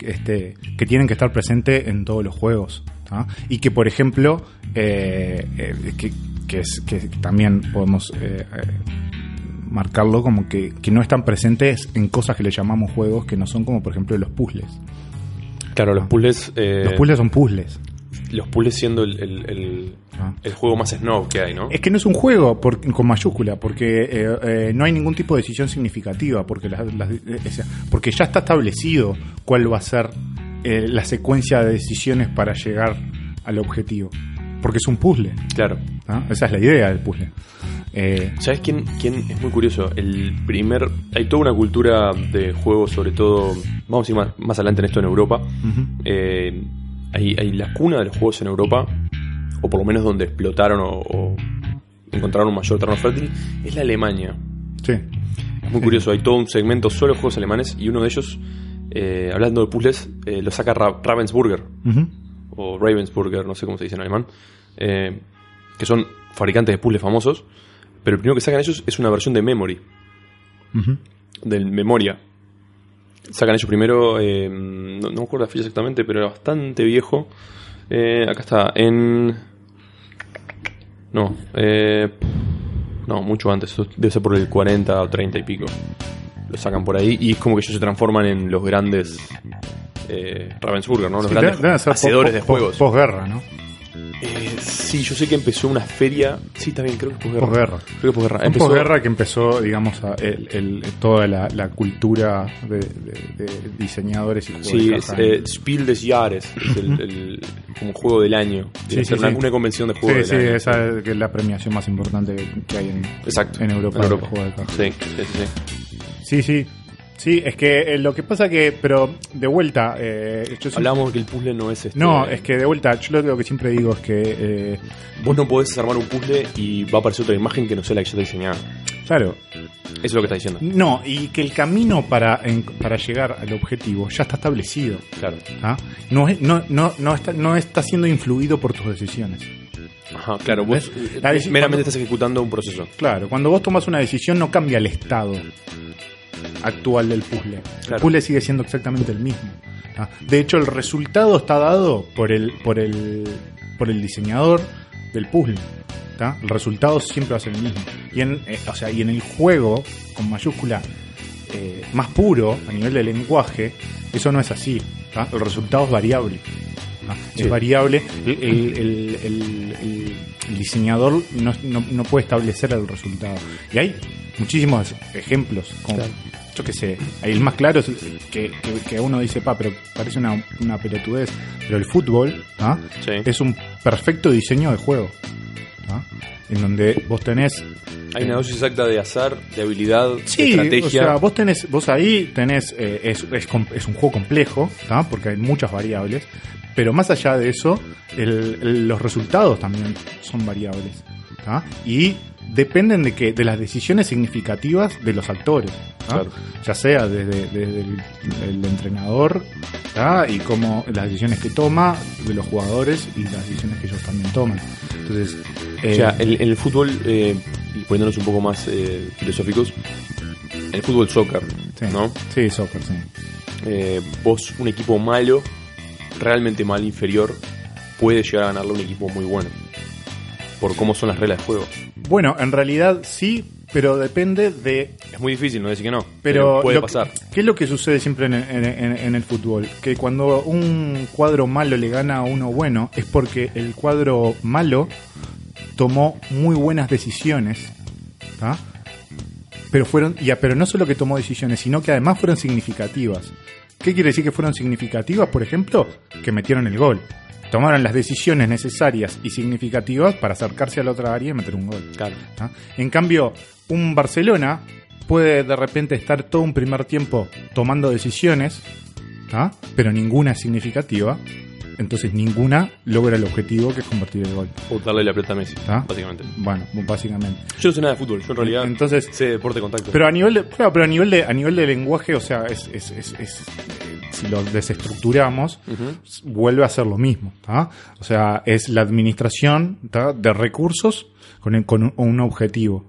este, que tienen que estar presentes en todos los juegos. Y que, por ejemplo, eh, eh, que, que, es, que también podemos eh, marcarlo como que, que no están presentes en cosas que le llamamos juegos, que no son como, por ejemplo, los puzzles. Claro, los puzzles. eh, Los puzzles son puzzles. los puzzles siendo el, el, el- Ah. el juego más snob que hay, ¿no? Es que no es un juego por- con mayúscula, porque eh, eh, no hay ningún tipo de decisión significativa, porque, las- las- eh, porque ya está establecido cuál va a ser eh, la secuencia de decisiones para llegar al objetivo. Porque es un puzzle. Claro. ¿no? Esa es la idea del puzzle. Eh, ¿Sabes quién, quién es muy curioso? El primer. Hay toda una cultura de juegos, sobre todo. Vamos a ir más, más adelante en esto en Europa. Eh, hay, hay la cuna de los juegos en Europa, o por lo menos donde explotaron o, o encontraron un mayor terreno fértil, es la Alemania. Sí. Es muy curioso, hay todo un segmento solo de juegos alemanes y uno de ellos, eh, hablando de puzzles, eh, lo saca Ra- Ravensburger, o Ravensburger, no sé cómo se dice en alemán, que son fabricantes de puzzles famosos, pero el primero que sacan ellos es una versión de Memory, del Memoria. Sacan ellos primero, eh, no, no me acuerdo la fecha exactamente, pero era bastante viejo. Eh, acá está, en... No, eh, no, mucho antes, debe ser por el 40 o 30 y pico. Lo sacan por ahí y es como que ellos se transforman en los grandes eh, Ravensburger, ¿no? Los Sí, grandes hacedores de juegos. Posguerra, ¿no? Eh, sí, yo sé que empezó una feria. Sí, está bien, creo que es posguerra. Posguerra. Creo que es posguerra. Empezó- posguerra que empezó, digamos, a- el- el- toda la, la cultura de, de- de diseñadores y juegos Sí, de es eh, Spiel des Jahres, es el, el- como juego del año. Sí, sí, una, sí. una convención de Sí, juego sí, del año. esa es que es la premiación más importante que hay en, Exacto. en Europa. En de Europa. juego de. Sí, sí, sí, sí. Sí, sí. Es que eh, lo que pasa que, pero de vuelta, eh, yo siempre- de que el puzzle no es este. No, es que de vuelta, yo lo que siempre digo es que, eh, Vos no podés armar un puzzle y va a aparecer otra imagen que no sea la que ya está diseñada. claro, Eso es lo que está diciendo. no, y que el camino para, en- para llegar al objetivo ya está establecido. Claro. ¿ah? No, es- no, no, no, está, no está siendo influido por tus decisiones. Ajá, claro. Vos ¿Ves? eh, deci- meramente cuando- estás ejecutando un proceso. Claro, cuando vos tomas una decisión no cambia el estado actual del puzzle. El puzzle sigue siendo exactamente el mismo. De hecho, el resultado está dado por el, por el, por el diseñador del puzzle. ¿tá? El resultado siempre va a ser el mismo. Y en, eh, o sea, y en el juego, con mayúscula, eh, más puro, a nivel de lenguaje, eso no es así. ¿tá? El resultado es variable. ¿tá? Sí. Es variable. El, el- el- el- diseñador no, no- no puede establecer el resultado. Y hay muchísimos ejemplos. Como, Claro. Yo qué sé, hay el más claro es que, que, que uno dice, pa, pero parece una, una pelotudez. Pero el fútbol ¿ah? Sí. es un perfecto diseño de juego. ¿ah? En donde vos tenés Hay una dosis exacta de azar, de habilidad, de Sí, estrategia. o sea, vos tenés, vos ahí tenés, eh, es, es, es un juego complejo, ¿tá? porque hay muchas variables, pero más allá de eso, el- el- los resultados también son variables, ¿tá? y dependen de que de las decisiones significativas de los actores, ya sea desde, desde el, el entrenador ¿tá? y cómo las decisiones que toma de los jugadores y las decisiones que ellos también toman. Entonces, eh, O sea, en, en el fútbol, eh, y poniéndonos un poco más eh, filosóficos, el fútbol soccer, sí, ¿no? sí, soccer, sí. Eh, vos, un equipo malo, realmente mal, inferior, puede llegar a ganarle a un equipo muy bueno. Por cómo son las reglas de juego. Bueno, en realidad sí, pero depende de. Es muy difícil, no decir que no. Pero, puede pasar. ¿Qué es lo que sucede siempre en, en- en- en el fútbol? Que cuando un cuadro malo le gana a uno bueno, es porque el cuadro malo tomó muy buenas decisiones. ¿tá? Pero fueron. Ya, pero no solo que tomó decisiones, sino que además fueron significativas. ¿Qué quiere decir que fueron significativas? Por ejemplo, que metieron el gol. Tomaron las decisiones necesarias y significativas para acercarse a la otra área y meter un gol. Claro. ¿ah? En cambio, un Barcelona puede de repente estar todo un primer tiempo tomando decisiones, ¿ah? pero ninguna es significativa. Entonces ninguna logra el objetivo que es convertir el gol. O darle la pelota a Messi, ¿Ah? básicamente. Bueno, básicamente. Yo no sé nada de fútbol, yo en realidad Entonces, sé deporte de contacto. pero a nivel de, claro, pero a nivel de, a nivel de lenguaje, o sea, es, es, es, es- si lo desestructuramos, vuelve a ser lo mismo. ¿tá? O sea, es la administración ¿tá? de recursos con, el- con un, objetivo.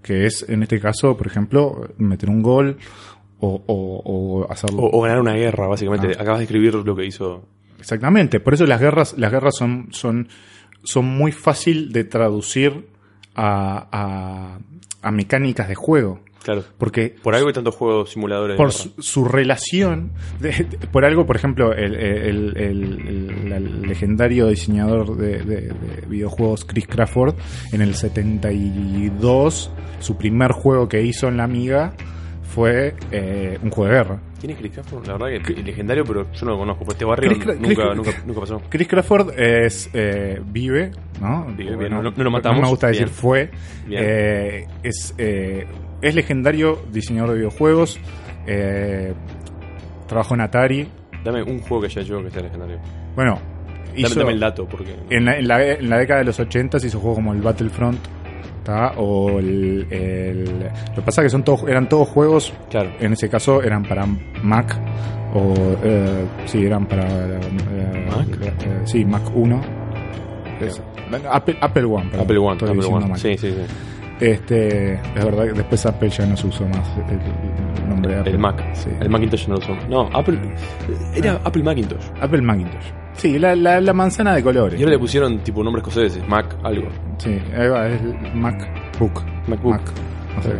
Que es, en este caso, por ejemplo, meter un gol o, o- o hacerlo. O, o ganar una guerra, básicamente. Ah. Acabas de escribir lo que hizo. Exactamente. Por eso las guerras, las guerras son, son, son muy fácil de traducir a, a, a mecánicas de juego. Claro. Porque Por algo hay tantos juegos simuladores. por su, su relación, de- de- por algo, por ejemplo, el, el- el- el- el legendario diseñador de, de- de videojuegos Chris Crawford, en el 72, su primer juego que hizo en la Amiga fue eh, un juego de guerra. ¿Quién es Chris Crawford? La verdad que es legendario, pero yo no lo conozco. Por este barrio Chris nunca, Chris- nunca, nunca pasó. Chris Crawford es eh, vive, ¿no? Vive, Bueno, bien, no- no lo matamos, me gusta decir bien. fue. Bien. Eh, es, eh, es legendario diseñador de videojuegos. eh, trabajó en Atari. Dame un juego que haya hecho que sea legendario. Bueno, Dame, hizo, dame el dato, porque. en, la, en, la, en la década de los 80 se hizo juegos como el Battlefront. ¿Tá? O el, el- Lo que pasa es que son todos, eran todos juegos Claro. en ese caso eran para Mac o eh, sí eran para eh, ¿Mac? eh, sí Mac 1 Es- Apple, Apple One perdón, Apple One, estoy Apple diciendo One. Sí, sí, sí. Este es verdad que después Apple ya no se usó más el, el nombre de Apple El Mac. sí. El Macintosh no lo usó. No, Apple. Era Apple Macintosh. Apple Macintosh sí la, la, la manzana de colores Y ahora le pusieron tipo nombres escoceses. Mac, algo. sí ahí va es MacBook MacBook. Mac no sé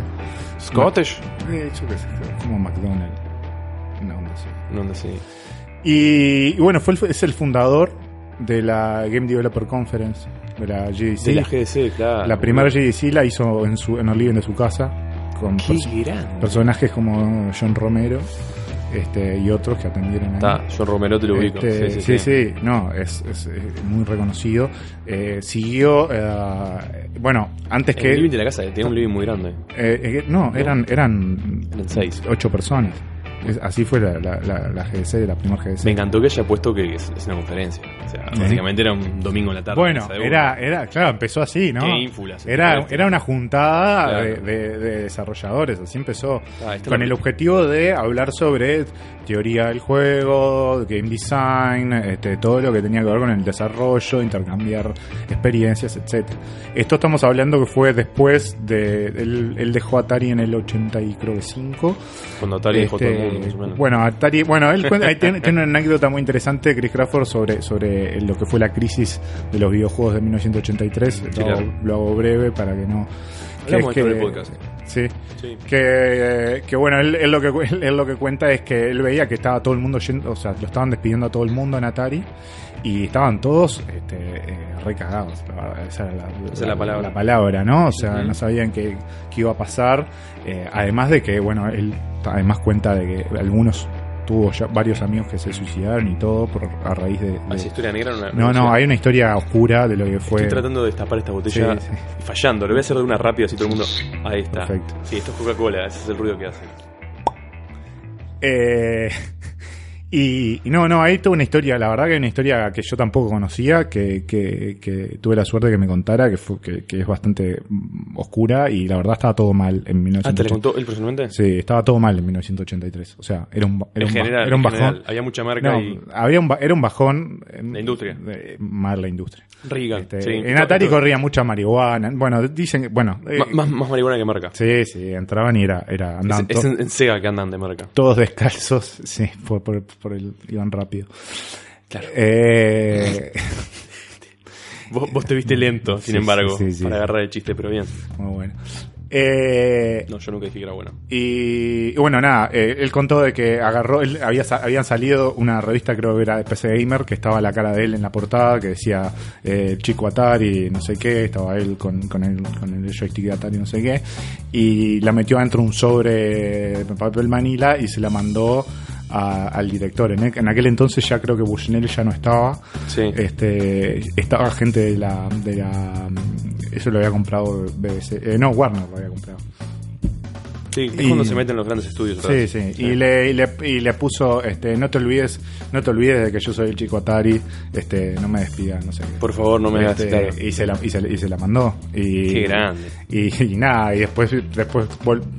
Scottish. Eh, yo qué sé como McDonald's no, no sé No, no sé. Y, y bueno, fue el- es el fundador de la Game Developer Conference, de la GDC. De la GDC, claro. La primera GDC la hizo en, su, en el living de su casa, con Qué pers- grande. personajes como John Romero este, y otros que atendieron ahí. Está, John Romero te lo ubico. Este, sí, sí, sí, sí. sí, no, es, es, eh, muy reconocido. Eh, siguió, eh, bueno, antes que... El living de la casa tenía un living muy grande. eh, eh, no, eran, eran Eran seis. ocho personas. Es- así fue la, la, la, la GDC, la primera GDC. Me encantó que haya puesto que es, es una conferencia. O sea, Sí. básicamente era un domingo en la tarde. Bueno, era, era, claro, empezó así, ¿no? Qué ínfula, Era, era una juntada Claro. de, de- de desarrolladores, así empezó. Ah, con el objetivo de hablar sobre teoría del juego, game design, este, todo lo que tenía que ver con el desarrollo, intercambiar experiencias, etcétera. Esto estamos hablando que fue después de. Él, él dejó Atari en el 80 y creo que 5. Cuando Atari dejó todo el Este, mundo, más o menos. Bueno, Atari, bueno, él cuenta- tiene, tiene una anécdota muy interesante, Chris Crawford, sobre, sobre lo que fue la crisis de los videojuegos de 1983. Lo, claro. hago, lo hago breve para que no. que es que- el podcast. Sí. Sí. Que, que bueno, él, él lo que, él, él lo que cuenta es que él veía que estaba todo el mundo yendo, o sea, lo estaban despidiendo a todo el mundo en Atari y estaban todos este, eh, recagados, esa era la, Esa es la palabra. la palabra, ¿no? O sea, no sabían qué, qué iba a pasar, eh, además de que, bueno, él además cuenta de que algunos tuvo ya varios amigos que se suicidaron y todo por, a raíz de... de- Ah, historia negra no, la- no, no, sé. hay una historia oscura de lo que fue... Estoy tratando de destapar esta botella Sí, sí. y fallando. Lo voy a hacer de una rápida así todo el mundo. Ahí está. Perfecto. Sí, esto es Coca-Cola, ese es el ruido que hace. Eh, y, y no, no, hay toda una historia, la verdad que hay una historia que yo tampoco conocía, que, que, que tuve la suerte que me contara, que, fue, que, que es bastante oscura y la verdad estaba todo mal en Ah, ¿te 1983. le contó personalmente? Sí, estaba todo mal en 1983. O sea, era un, era en un, general, era un bajón. general. Había mucha marca No, y. había un, era un bajón. La industria. de- mal la industria. Reagan. Este, sí. en Atari corría mucha marihuana. Bueno, dicen que, bueno. eh, más, más marihuana que marca. sí, sí, entraban y era, era Es, andaban es to- en, en Sega que andan de marca. todos descalzos. Sí, por, por, por el, iban rápido. Claro. Eh, Vos, vos te viste lento, sin Sí, embargo, sí, sí, sí. para agarrar el chiste, pero bien. muy bueno. Eh, No, yo nunca dije que era bueno. Y, y bueno, nada, eh, él contó de que agarró, él había, habían salido una revista, creo que era de PC Gamer, que estaba la cara de él en la portada, que decía eh, Chico Atari, no sé qué, estaba él con, con, el, con el joystick de Atari, no sé qué, y la metió dentro de un sobre de papel manila y se la mandó a- al director. En, en aquel entonces ya creo que Bushnell ya no estaba, Sí. este estaba gente de la, de la eso lo había comprado BBC, eh, no, Warner lo había comprado. Sí, es y- cuando se meten los grandes estudios. Sí, sí. Y le, y le, y le puso, este, no te olvides, no te olvides de que yo soy el chico Atari, este, no me despidas, no sé. Por favor, no me Este, y, se la, y, se, y se la mandó. Y, Qué grande. Y, y nada, y después, después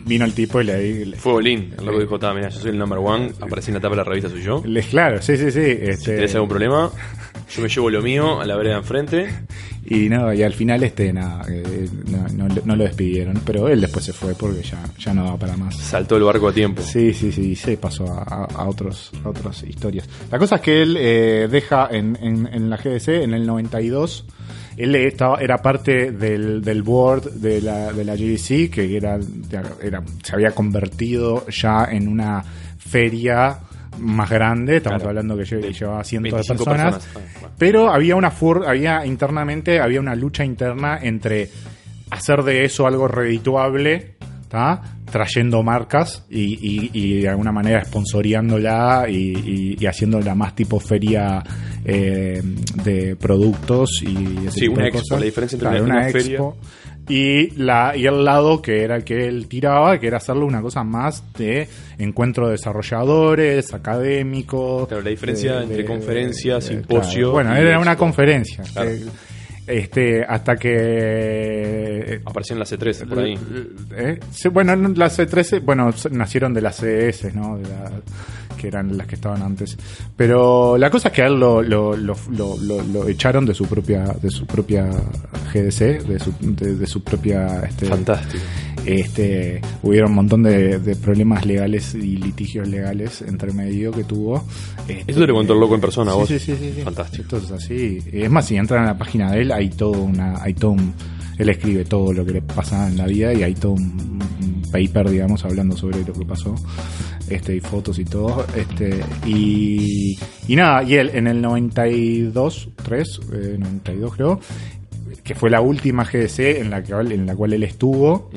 vino el tipo y le, le- Fue Bolín, el loco dijo, "Ta, mira, yo soy el number one, aparecí en la tapa de la revista, soy yo. claro, sí, sí, sí. Si Este, tenés algún problema, yo me llevo lo mío a la vereda enfrente. y no, y al final este nada, eh, no, no, no lo despidieron, pero él después se fue porque ya, ya no daba para más. Saltó el barco a tiempo. Sí, sí, sí, se pasó a, a- a otros, a otras historias. La cosa es que él eh, deja en, en, en la GDC en el 92. Él estaba, era parte del, del board de la, de la GDC, que era, era, se había convertido ya en una feria más grande. Estamos Claro. hablando que llevaba cientos de 25 personas. personas. Ah, bueno. Pero había una fur, había internamente, había una lucha interna entre hacer de eso algo redituable, ¿tá? trayendo marcas y, y- y de alguna manera sponsoreándola y, y, haciéndola más tipo feria eh, de productos y ese Sí, tipo una de expo, cosas. la diferencia entre Claro, una- una, feria- y la y el lado que era el que él tiraba que era hacerlo una cosa más de encuentro de desarrolladores académicos Claro, la diferencia de- entre de- conferencia, de- simposio claro. bueno era una conferencia Claro. Eh, este hasta que Apareció en la C13 por ahí. ¿Eh? Sí, bueno, no, las C13, bueno, nacieron de las CS, ¿no? De la- que eran las que estaban antes. Pero la cosa es que a él lo, lo, lo, lo- lo- lo echaron de su propia de su propia GDC, de su, de, de su propia... Este, Fantástico. Este, hubieron un montón de, de problemas legales y litigios legales entre medio que tuvo. Este, Eso te lo contó el loco en persona, sí, vos. Sí, sí, sí, sí. Fantástico. Esto es así. Es más, si entran a la página de él, hay todo una, hay todo un, él escribe todo lo que le pasa en la vida y hay todo un, un paper, digamos, hablando sobre lo que pasó, este, y fotos y todo, este, y, y nada, y él en el 92, 3, eh, 92 creo, que fue la última GDC en la que en la cual él estuvo,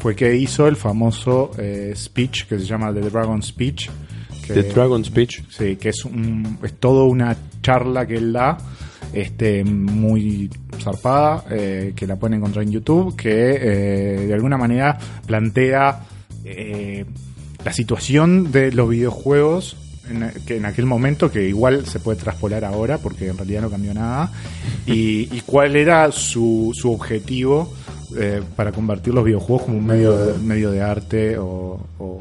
fue que hizo el famoso eh, speech que se llama The Dragon Speech. que- The Dragon Speech. Sí, que es, un, es toda una charla que él da, este, muy zarpada, eh, que la pueden encontrar en YouTube, que eh, de alguna manera plantea eh, la situación de los videojuegos en, que en aquel momento, que igual se puede traspolar ahora, porque en realidad no cambió nada, y, y cuál era su, su objetivo eh, para convertir los videojuegos como un medio de, medio de arte o, o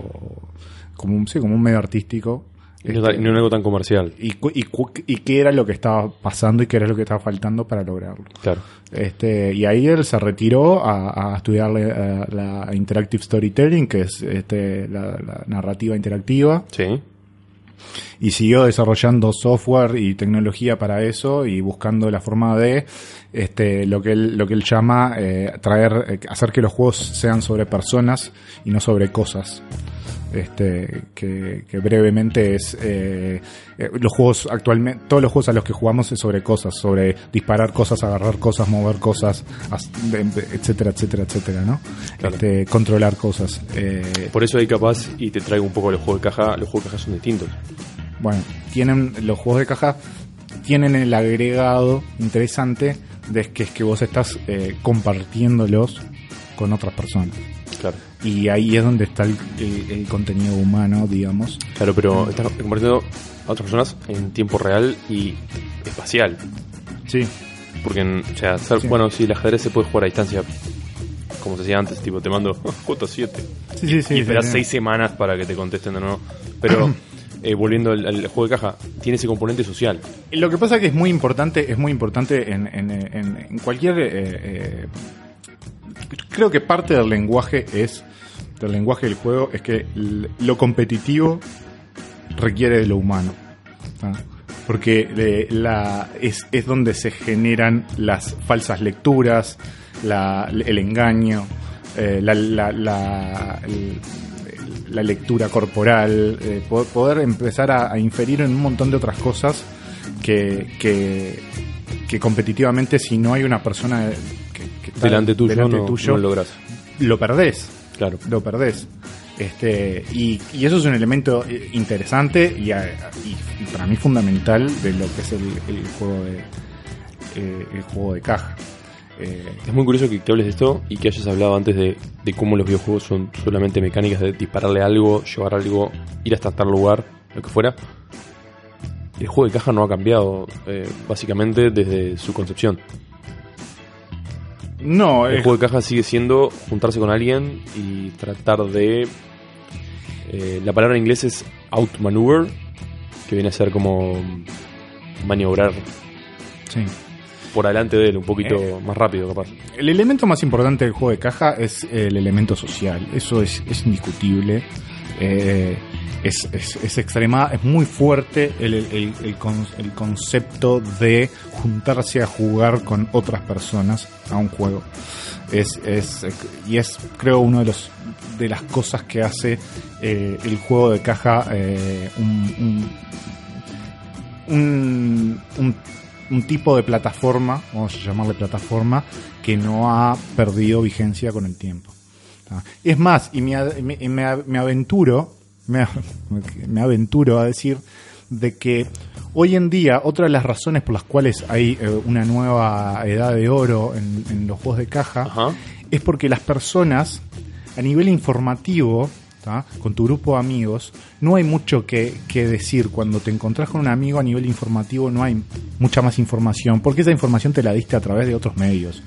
como, un, sí, como un medio artístico. Y no, algo tan comercial. Y, y, y qué era lo que estaba pasando y qué era lo que estaba faltando para lograrlo. Claro. Este, y ahí él se retiró a, a estudiar la, la Interactive Storytelling, que es este, la, la narrativa interactiva, Sí. Y siguió desarrollando software y tecnología para eso y buscando la forma de este, lo que él, lo que él llama eh, traer, eh, hacer que los juegos sean sobre personas y no sobre cosas. Este, que, que brevemente es eh, eh, los juegos actualmente, todos los juegos a los que jugamos es sobre cosas, sobre disparar cosas, agarrar cosas, mover cosas, etcétera, etcétera, etcétera, ¿no? Claro. Este, controlar cosas. Eh, Por eso ahí capaz, y te traigo un poco los juegos de caja, los juegos de caja son distintos. Bueno, tienen los juegos de caja tienen el agregado interesante de que es que vos estás eh, compartiéndolos con otras personas. Claro. Y ahí es donde está el, el- el contenido humano, digamos. Claro, pero estás compartiendo a otras personas en tiempo real y espacial. Sí, Porque, o sea, ser- Sí. bueno, sí, el ajedrez se puede jugar a distancia, como se hacía antes, tipo, te mando J7 sí, sí. sí y esperas sí, sí. seis semanas para que te contesten de nuevo. Pero, eh, volviendo al, al juego de caja, tiene ese componente social. Lo que pasa que es muy importante, es muy importante en, en- en- en cualquier... eh, eh, creo que parte del lenguaje es, del lenguaje del juego, es que lo competitivo requiere de lo humano. Porque eh, es, es donde se generan las falsas lecturas, el engaño, eh, la, lectura corporal, eh, po- poder empezar a, inferir en un montón de otras cosas que, que, competitivamente si no hay una persona Delante tuyo, delante no, tuyo, no lo logras. lo perdés Claro. lo perdés. Este, y, y eso es un elemento eh, interesante y, a- y- y para mí fundamental de lo que es el, el juego de eh, el juego de caja. Eh, Es muy curioso que te hables de esto y que hayas hablado antes de, de cómo los videojuegos son solamente mecánicas de dispararle algo, llevar algo, ir hasta tal lugar, lo que fuera. El juego de caja no ha cambiado, eh, básicamente, desde su concepción. No, El es- juego de caja sigue siendo juntarse con alguien y tratar de. eh, la palabra en inglés es outmaneuver, que viene a ser como maniobrar sí. por delante de él un poquito Eh. más rápido, capaz. El elemento más importante del juego de caja es el elemento social. Eso es, es indiscutible. Eh, es, es, es es muy fuerte el, el- el con- el concepto de juntarse a jugar con otras personas a un juego. Es, es, y es, creo, uno de los de las cosas que hace eh, el juego de caja eh, un, un, un, tipo de plataforma, vamos a llamarle plataforma, que no ha perdido vigencia con el tiempo. ¿tá? Es más, y me, me aventuro, me, me aventuro a decir de que hoy en día otra de las razones por las cuales hay eh, una nueva edad de oro en, en los juegos de caja Ajá. es porque las personas a nivel informativo ¿tá? con tu grupo de amigos no hay mucho que, que decir cuando te encontrás con un amigo a nivel informativo no hay mucha más información porque esa información te la diste a través de otros medios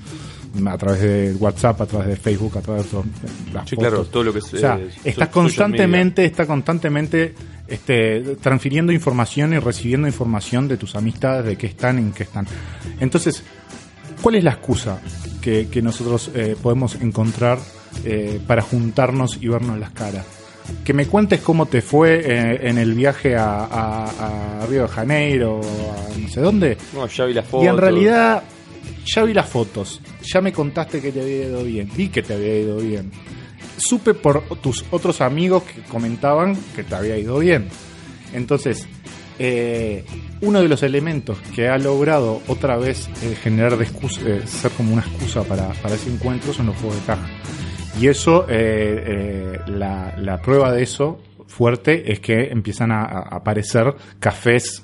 a través de WhatsApp, a través de Facebook, a través de otros- las Sí, fotos. claro, todo lo que es. O sea, eh, constantemente, está constantemente este, transfiriendo información y recibiendo información de tus amistades, de qué están, en qué están. Entonces, ¿cuál es la excusa que, que nosotros eh, podemos encontrar eh, para juntarnos y vernos las caras? Que me cuentes cómo te fue eh, en el viaje a, a- a Río de Janeiro, a no sé dónde. No, ya vi la foto. Y en realidad, ya vi las fotos, ya me contaste que te había ido bien, vi que te había ido bien. Supe por tus otros amigos que comentaban que te había ido bien. Entonces, eh, uno de los elementos que ha logrado otra vez eh, generar de eh, ser como una excusa para, para ese encuentro son los juegos de caja. Y eso, la, la prueba de eso fuerte es que empiezan a aparecer cafés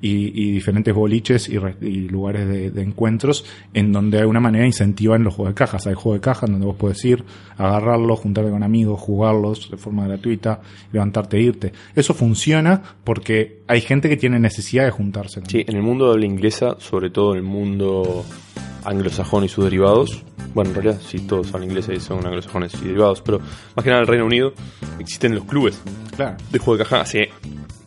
y, y diferentes boliches y, re- y lugares de, encuentros en donde de alguna manera incentivan los juegos de cajas. Hay juegos de caja en donde vos podés ir, agarrarlos, juntarte con amigos, jugarlos de forma gratuita, levantarte e irte. Eso funciona porque hay gente que tiene necesidad de juntarse. Sí, en el mundo de habla inglesa, sobre todo en el mundo anglosajón y sus derivados, bueno, en realidad sí, todos hablan inglés y son anglosajones y derivados, pero más que nada en el Reino Unido existen los clubes Claro. de juego de caja. Así,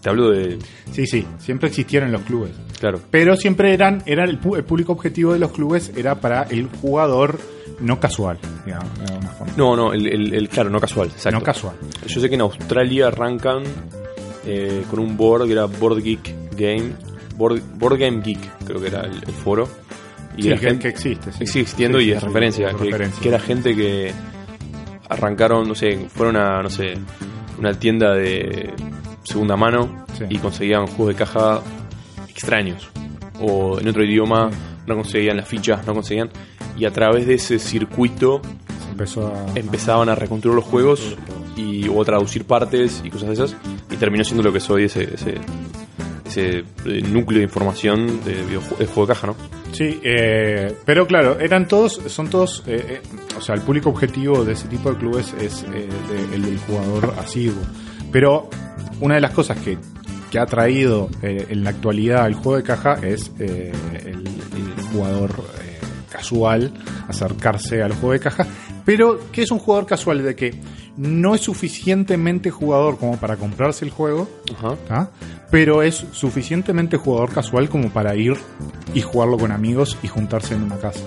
te hablo de. Sí, sí, siempre existieron los clubes. Claro, Pero siempre eran, era el, el público objetivo de los clubes era para el jugador no casual, digamos, de alguna forma. No, no, el, el- el- claro, no casual, exacto. No casual. Yo sé que en Australia arrancan eh, con un board que era Board Geek Game, Board, Board Game Geek, creo que era el foro. Y Sí, la que, gente que existe. sí. existiendo Sí, y es referencia, es que, referencia. que era gente que arrancaron, no sé, fueron a, no sé, una tienda de segunda mano y conseguían juegos de caja extraños. O en otro idioma no conseguían las fichas, no conseguían. Y a través de ese circuito a... empezaban a reconstruir los juegos y, o a traducir partes y cosas de esas. Y terminó siendo lo que es hoy ese, ese, ese eh, núcleo de información de juego de caja, ¿no? Sí, eh, pero claro, eran todos, son todos, eh, eh, o sea, el público objetivo de ese tipo de clubes es eh, el del jugador asiduo. Pero una de las cosas que, que ha traído en la actualidad el juego de caja es el, jugador casual acercarse al juego de caja. Pero, ¿qué es un jugador casual? De que no es suficientemente jugador como para comprarse el juego, Ajá. pero es suficientemente jugador casual como para ir y jugarlo con amigos y juntarse en una casa.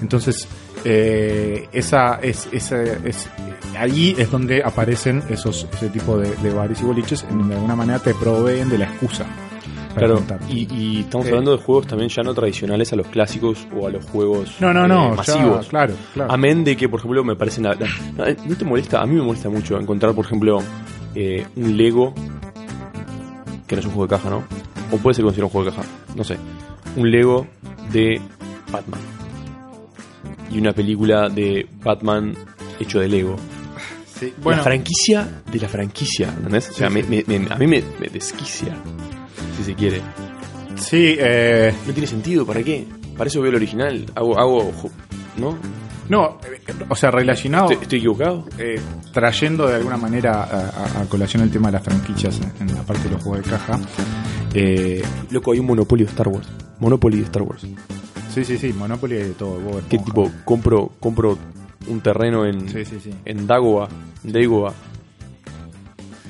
Entonces, eh, esa es, esa es ahí es donde aparecen esos ese tipo de, de bares y boliches en donde de alguna manera te proveen de la excusa. Para Claro, y, y estamos Eh. hablando de juegos también ya no tradicionales a los clásicos o a los juegos no, no, eh, no, ya, masivos. claro, claro. Amén de que, por ejemplo, me parece... la- la- ¿No te molesta? A mí me molesta mucho encontrar, por ejemplo, eh, un Lego, que no es un juego de caja, ¿no? O puede ser considerado un juego de caja, no sé. Un Lego de Batman. Y una película de Batman hecho de Lego. Sí, la franquicia de la franquicia, ¿entendés? O sea, Sí, me- sí. me- me- a mí me, me desquicia, si se quiere. sí, eh, No tiene sentido, ¿para qué? Para eso veo el original. Hago, hago, ¿no? No, eh, o sea, relacionado, ¿Estoy, estoy equivocado? eh, trayendo de alguna manera a, a- a colación el tema de las franquicias en, la parte de los juegos de caja. eh, Loco, hay un monopolio de Star Wars. Monopoly de Star Wars. sí, sí, sí, Monopoly de todo. Bob ¿Qué tipo? Compro, compro un terreno en, Sí, sí, sí. en Dagoba. Dagoba.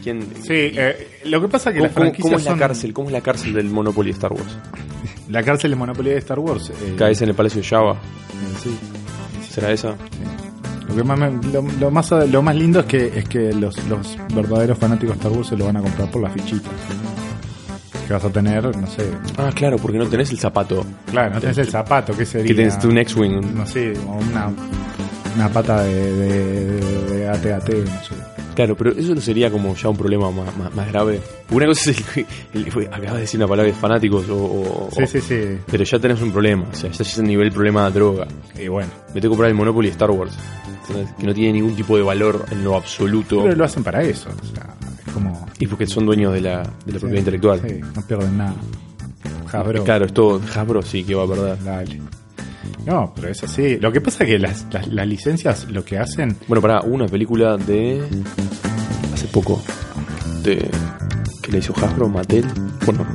¿Quién? Sí, eh, lo que pasa es que ¿Cómo, las cómo- franquicias cómo es la cárcel? ¿Cómo es la cárcel del Monopoly de Star Wars? La cárcel de Monopoly de Star Wars. eh, Caes en el Palacio de Java. eh, sí. ¿Será esa? Lo, que más, me- lo, lo más, lo más lindo es que, es que los, los verdaderos fanáticos de Star Wars se lo van a comprar por las fichitas. Que vas a tener, no sé. Ah, claro, porque no tenés el zapato. Claro, no tenés el zapato, ¿qué sería? Que tenés tú un X-Wing. un- No sé, una, una pata de, de, de AT-AT, no sé. Claro, pero eso no sería como ya un problema más, más, más grave. Una cosa es el, el- el- acabas de decir una palabra de fanáticos o, o- Sí, sí, sí. Pero ya tenés un problema, o sea, ya es el nivel problema de droga. Y bueno. Me tengo que comprar el Monopoly de Star Wars, ¿entendés? que no tiene ningún tipo de valor en lo absoluto. Pero lo hacen para eso. O sea, es como. Y porque son dueños de la, de la propiedad intelectual. Sí, no pierden nada. Hasbro. Claro, es todo. Hasbro sí que va a perder. Dale. No, pero es así. Lo que pasa es que las, las, las licencias lo que hacen. Bueno, para una película de. hace poco. de. que le hizo Hasbro, Mattel. Bueno,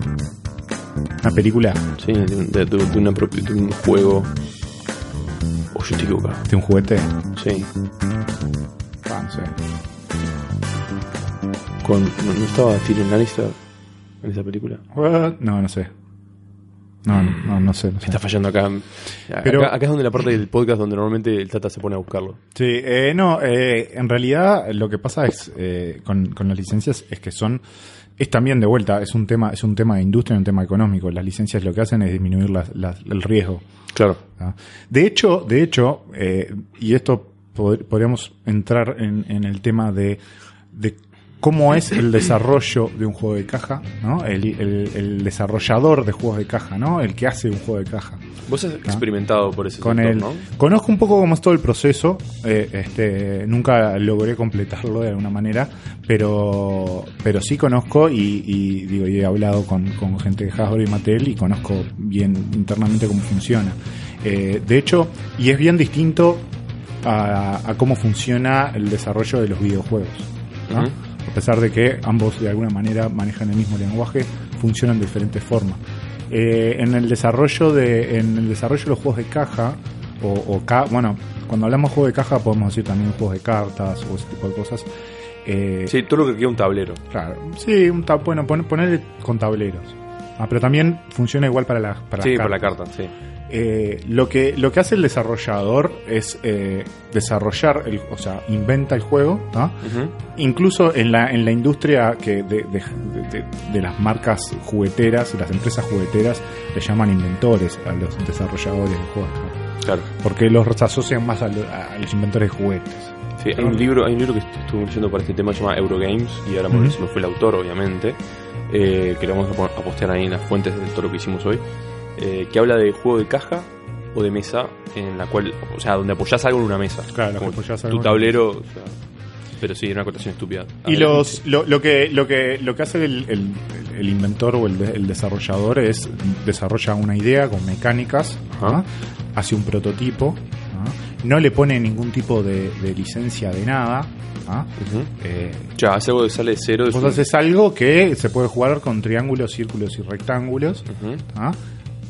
Una película sí, de, un- de- de- de una de un juego. O yo estoy equivocado. de un juguete. Sí. Ah, no sé. Con, ¿no, no estaba Tyrion Lannister en esa película? What? No, no sé. No, no, no, no sé. no sé. Está fallando acá. Pero- acá. acá es donde la parte del podcast donde normalmente el Tata se pone a buscarlo. Sí, eh, no, eh, en realidad lo que pasa es eh, con, con las licencias es que son es también de vuelta es un tema es un tema de industria, un tema económico. Las licencias lo que hacen es disminuir las- las- el riesgo. Claro. ¿ah? De hecho, de hecho, eh, y esto pod- podríamos entrar en, en el tema de, de cómo es el desarrollo de un juego de caja, ¿no? El, el- el desarrollador de juegos de caja, ¿no? El que hace un juego de caja. Vos has experimentado por ese Con sector, el, ¿no? Conozco un poco cómo es todo el proceso. eh, este, nunca logré completarlo de alguna manera, pero, pero sí conozco y, y, digo, y he hablado con, con gente de Hasbro y Mattel y conozco bien internamente cómo funciona. Eh, de hecho, y es bien distinto a, a cómo funciona el desarrollo de los videojuegos. ¿no? A pesar de que ambos de alguna manera manejan el mismo lenguaje, funcionan de diferentes formas. Eh, en el desarrollo de en el desarrollo de los juegos de caja o, o ca- bueno cuando hablamos de juegos de caja podemos decir también juegos de cartas o ese tipo de cosas Eh, Sí, todo lo que queda un tablero. claro sí un ta- bueno pon- ponerle con tableros Ah, pero también funciona igual para las para sí, las para la cartas. carta, sí. Eh, lo que lo que hace el desarrollador es eh, desarrollar el, o sea inventa el juego ¿no? Ujú. incluso en la, en la industria que de, de- de- de las marcas jugueteras, las empresas jugueteras, le llaman inventores a los desarrolladores de juegos, ¿no? Claro. porque los asocian más a, lo- a los inventores de juguetes. Sí, hay un libro, hay un libro que est- estuve leyendo para este tema que se llama Eurogames y ahora Ujú. se me fue el autor, obviamente, eh, que lo vamos a postear ahí en las fuentes de todo lo que hicimos hoy, eh, que habla de juego de caja o de mesa en la cual, o sea, donde apoyás algo en una mesa. Claro, Como que apoyás algo tu tablero, o sea, pero sí, una acotación estúpida. Y los, lo, lo que, lo que, lo que hace el, el- el inventor o el, de- el desarrollador es desarrolla una idea con mecánicas. ¿ah? hace un prototipo, ¿ah? no le pone ningún tipo de, de licencia de nada, ¿ah? Ujú. Eh, Ya, hace algo que sale de cero. Vos haces algo que se puede jugar con triángulos, círculos y rectángulos.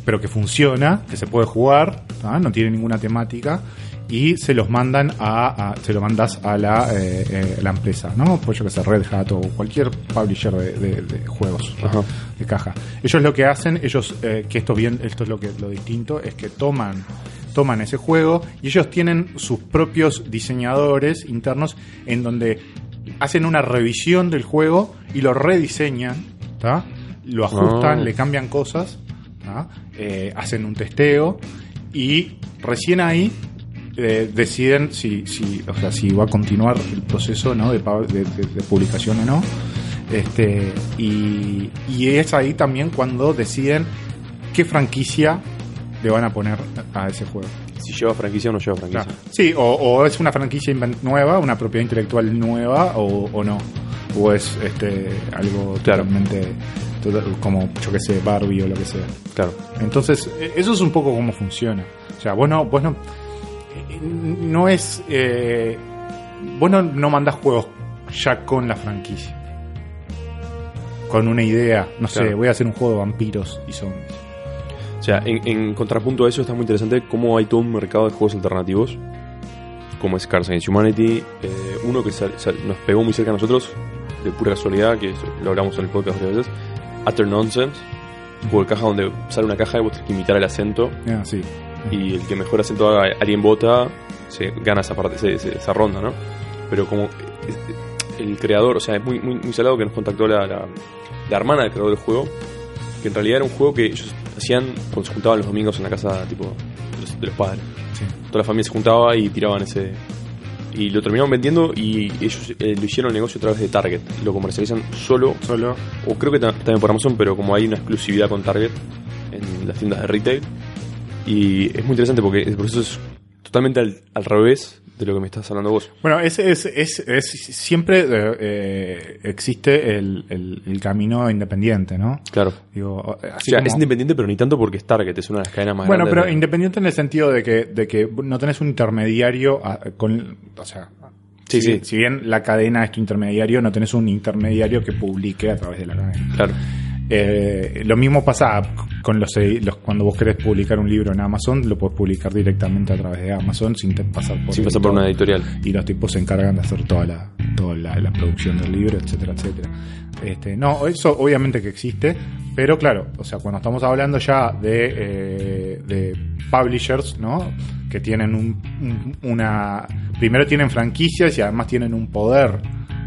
Pero que funciona, que se puede jugar, ¿ah? no tiene ninguna temática y se los mandan a, a- se lo mandas a la, eh, eh, la empresa, ¿no? Pues yo que sé, Red Hat o cualquier publisher de, de- de juegos Ajá. de caja. Ellos lo que hacen, ellos eh, que esto bien, esto es lo que lo distinto es que toman toman ese juego y ellos tienen sus propios diseñadores internos en donde hacen una revisión del juego y lo rediseñan, ¿tá? Lo ajustan, Ah. le cambian cosas, Eh, hacen un testeo y recién ahí eh, deciden si, si, o sea, si va a continuar el proceso ¿no? de, de- publicación o no. Este, y, y es ahí también cuando deciden qué franquicia le van a poner a ese juego. Si lleva franquicia o no lleva franquicia. Claro. Sí, o, o es una franquicia nueva, una propiedad intelectual nueva, o, o no. O es este algo Claro. totalmente total- como, yo que sé, Barbie o lo que sea. Claro. Entonces, e- eso es un poco cómo funciona. O sea, vos no, vos no. no es. Eh, vos no, no mandás juegos ya con la franquicia. Con una idea, no sé, voy a hacer un juego de vampiros y zombies. O sea, en, en contrapunto a eso está muy interesante cómo hay todo un mercado de juegos alternativos, como es Against Humanity, eh, uno que sal- sal- nos pegó muy cerca a nosotros, de pura casualidad, que lo hablamos en el podcast varias veces, Utter Nonsense, juego de caja donde sale una caja y vos tenés que imitar el acento, Ah, sí. y el que mejor acento haga alguien vota, se gana esa parte, se- se- esa ronda, ¿no? Pero como el creador, o sea, es muy, muy, muy salado que nos contactó la, la, la hermana del creador del juego, que en realidad era un juego que ellos hacían cuando se juntaban los domingos en la casa tipo de los, de los padres. sí. Toda la familia se juntaba y tiraban ese... Y lo terminaron vendiendo y ellos eh, lo hicieron el negocio a través de Target. Lo comercializan solo, Solo. o creo que ta- también por Amazon, pero como hay una exclusividad con Target en las tiendas de retail. Y es muy interesante porque el proceso es totalmente al, al revés de lo que me estás hablando vos. Bueno, es, es, es, es- siempre eh, eh, existe el, el- el camino independiente, ¿no? Claro. Digo, O así sea, como- es independiente, pero ni tanto porque es Target, es una de las cadenas más Bueno, grandes. pero de- independiente en el sentido de que, de que no tenés un intermediario ah, con, o sea, Sí, si, sí. si bien la cadena es tu intermediario, no tenés un intermediario que publique a través de la cadena. Claro. Eh, lo mismo pasa con los, los- cuando vos querés publicar un libro en Amazon, lo puedes publicar directamente a través de Amazon sin pasar por Sin pasar por una editorial. y los tipos se encargan de hacer toda la, toda la, la producción del libro, etcétera, etcétera. Este, no, eso obviamente que existe, pero claro, o sea, cuando estamos hablando ya de, eh, de publishers, ¿no? Que tienen un, un- una. Primero tienen franquicias y además tienen un poder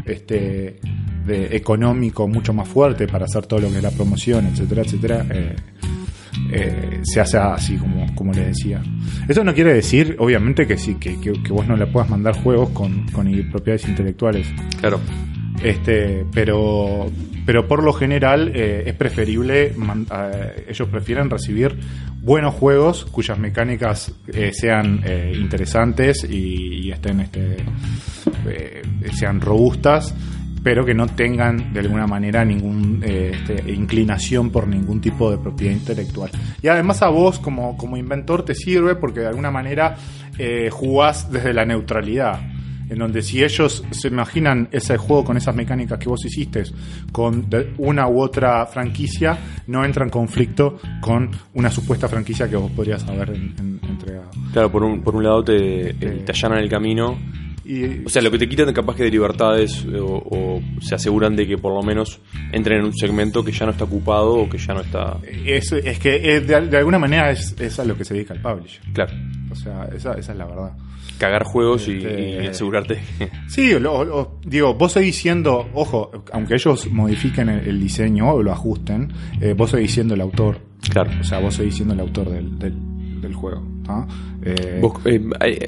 este, de, económico mucho más fuerte para hacer todo lo que es la promoción, etcétera, etcétera. eh, eh, se hace así como, como les decía. Eso no quiere decir, obviamente, que sí, que, que- que vos no le puedas mandar juegos con, con propiedades intelectuales. Claro. Este, pero, pero por lo general eh, es preferible, eh, ellos prefieren recibir buenos juegos cuyas mecánicas eh, sean interesantes y, estén, este, sean robustas, pero que no tengan de alguna manera ningún eh, este, inclinación por ningún tipo de propiedad intelectual. Y además a vos como, como inventor te sirve porque de alguna manera eh, jugás desde la neutralidad en donde si ellos se imaginan ese juego con esas mecánicas que vos hiciste con una u otra franquicia, no entra en conflicto con una supuesta franquicia que vos podrías haber en- en- entregado. Claro, por un, por un lado te, eh, te allanan el camino. Y, O sea, lo que te quitan capaz que de libertades eh, o, o se aseguran de que por lo menos entren en un segmento que ya no está ocupado o que ya no está... es, es que eh, de, de alguna manera es, es a lo que se dedica el publisher. Claro, O sea, esa, esa es la verdad. Cagar juegos y, Este- y asegurarte. Sí, lo- lo- digo, vos seguís siendo, ojo, aunque ellos modifiquen el, el diseño o lo ajusten, eh, vos seguís siendo el autor. Claro. O sea, vos seguís siendo el autor del, del, del juego. ¿no? Eh, Vos, eh,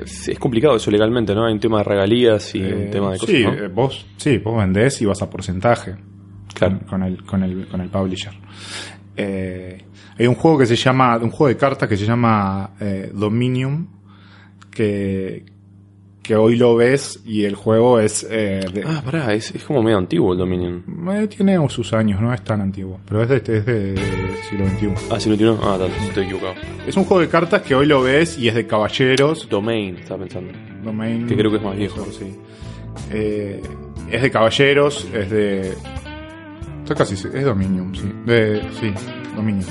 es complicado eso legalmente, ¿no? Hay un tema de regalías y un tema de cosas, sí, ¿no? vos, sí, vos vendés y vas a porcentaje Claro. con, con el, con, el, con el publisher. Eh, hay un juego que se llama, un juego de cartas que se llama eh, Dominium, que, que hoy lo ves y el juego es eh, de- Ah, pará, es, es como medio antiguo el Dominion. eh, tiene sus años, no es tan antiguo, pero es de, es de siglo XXI. Ah, si no tiene... Ah, tanto, estoy equivocado. Es un juego de cartas que hoy lo ves y es de caballeros, Domain, estaba pensando. Domain, Que creo que es más viejo. eso, sí. Eh, es de caballeros, es de. Está casi. Es Dominium, sí. De, sí, Dominium.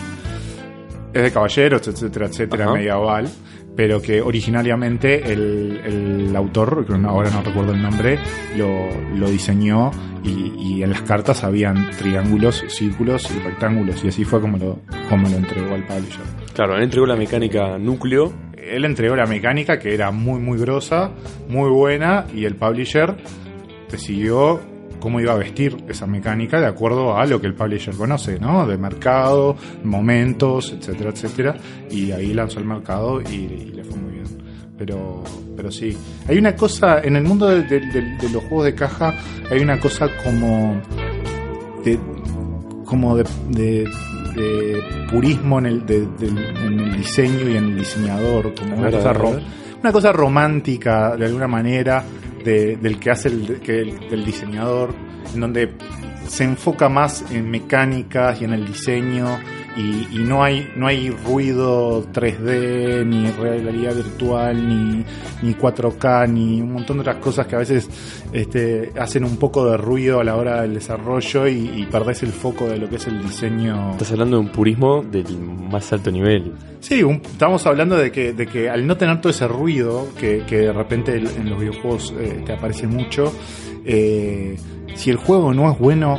Es de caballeros, etcétera, etcétera, Ajá. medieval. Pero que originariamente el, el autor, que ahora no recuerdo el nombre, lo, lo diseñó y, y en las cartas habían triángulos, círculos y rectángulos. Y así fue como lo, como lo entregó al publisher Claro, él entregó la mecánica núcleo. él entregó la mecánica que era muy muy grosa, muy buena y el publisher decidió cómo iba a vestir esa mecánica de acuerdo a lo que el publisher conoce, ¿no? De mercado, momentos, etcétera, etcétera. Y ahí lanzó el mercado y, y le fue muy bien. Pero, pero sí, hay una cosa, en el mundo de, de- de- de los juegos de caja, hay una cosa como de, como de, purismo en el, en el diseño y en el diseñador, como una cosa, ver, a ro- ver. una cosa romántica de alguna manera de- del que hace el, el- del diseñador, en donde se enfoca más en mecánicas y en el diseño y, y no hay no hay ruido 3D ni realidad virtual ni, ni 4K ni un montón de otras cosas que a veces este, hacen un poco de ruido a la hora del desarrollo y, y perdés el foco de lo que es el diseño Estás hablando de un purismo del más alto nivel. Sí, un- estamos hablando de que, de que al no tener todo ese ruido que, que de repente en los videojuegos eh, te aparece mucho, eh, si el juego no es bueno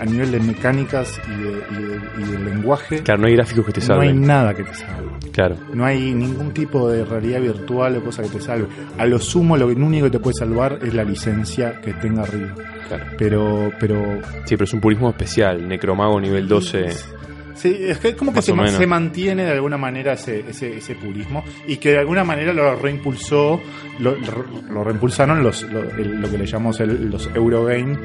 a nivel de mecánicas y de, y de- y de lenguaje, Claro, no hay gráficos que te no hay salven. nada que te salve. Claro. No hay ningún tipo de realidad virtual o cosa que te salve. A lo sumo, lo único que te puede salvar es la licencia que tenga arriba. claro. Pero, pero Sí, pero es un purismo especial. Necromago nivel 12. Sí, es que como que se, se mantiene de alguna manera ese, ese, ese purismo y que de alguna manera lo reimpulsó, lo, lo reimpulsaron los, lo, el- lo que le llamamos el- los Eurogame,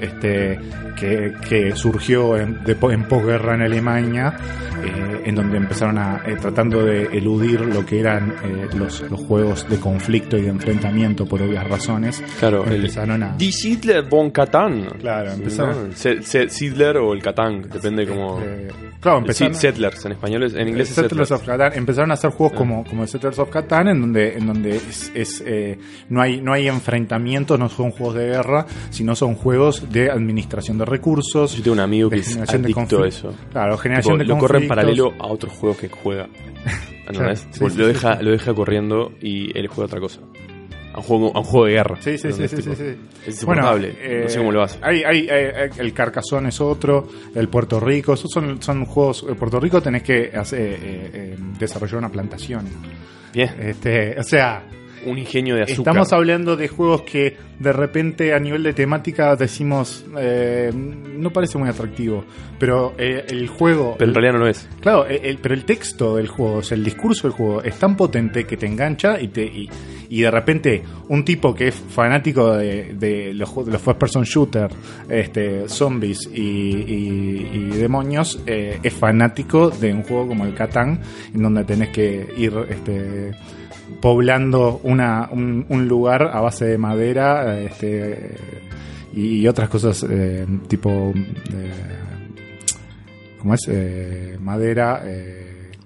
este, que, que surgió en, de en posguerra en Alemania, eh, en donde empezaron a, eh, tratando de eludir lo que eran eh, los, los juegos de conflicto y de enfrentamiento por obvias razones. Claro, el. empezaron a... Die Siedler von Catan. Claro, empezaron- ¿no? Se- se- Siedler o el Catán, depende como. eh, claro, empezaron... Sí, Settlers, en español es, en inglés es Settlers Settlers. of Catan empezaron a hacer juegos Ah. como, como Settlers of Catan en donde en donde es, es, eh, no hay no hay enfrentamientos no son juegos de guerra sino son juegos de administración de recursos Yo tengo un amigo que es adicto a eso. claro generación Tipo, de lo corre en paralelo a otros juegos que juega. ¿Entendés? sí, Tipo, sí, lo, sí, deja, sí. lo deja corriendo y él juega otra cosa. A un juego, a un juego de guerra. Sí, sí, sí, sí, Tipo, sí, sí. Es insoportable. eh, no sé cómo lo hace. Hay, hay, hay- el Carcassonne es otro, el Puerto Rico, esos son, son juegos. En Puerto Rico tenés que hacer, eh, eh, desarrollar una plantación. Bien. Este, o sea, Un ingenio de azúcar. Estamos hablando de juegos que de repente a nivel de temática decimos eh, no parece muy atractivo, pero eh, el juego, Pero en realidad no lo es. claro, el- el- pero el texto del juego, o sea, el discurso del juego es tan potente que te engancha y te y, y de repente un tipo que es fanático de, de los, de los first person shooter, este, zombies y, y- y demonios, eh, es fanático de un juego como el Catán, en donde tenés que ir este, poblando una, un, un lugar a base de madera este, y otras cosas eh, tipo eh, ¿cómo es? Eh, madera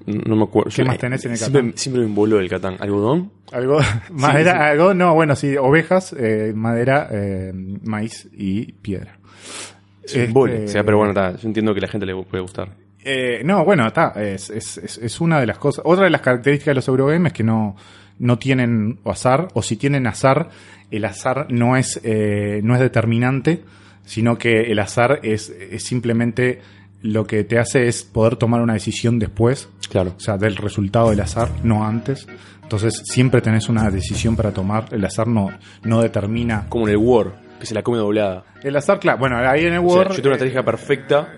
No me acuerdo. ¿Qué Yo- más tenés en el siempre, Catán? siempre me envoló el Catán. ¿Algodón? algo madera sí. algo no bueno sí ovejas eh, madera eh, maíz y piedra un Este, embole. O sea, pero bueno, yo entiendo que a la gente le puede gustar. Eh, no, bueno, está. Es, es, es, es una de las cosas. Otra de las características de los Eurogames es que no, no tienen azar, o si tienen azar, el azar no es, eh, no es determinante, sino que el azar es, es simplemente lo que te hace es poder tomar una decisión después, Claro. o sea, del resultado del azar, no antes. Entonces siempre tenés una decisión para tomar. El azar no, no determina. Como en el War, que se la come doblada. El azar, claro, bueno, ahí en el O sea, War. yo tengo una eh, estrategia perfecta,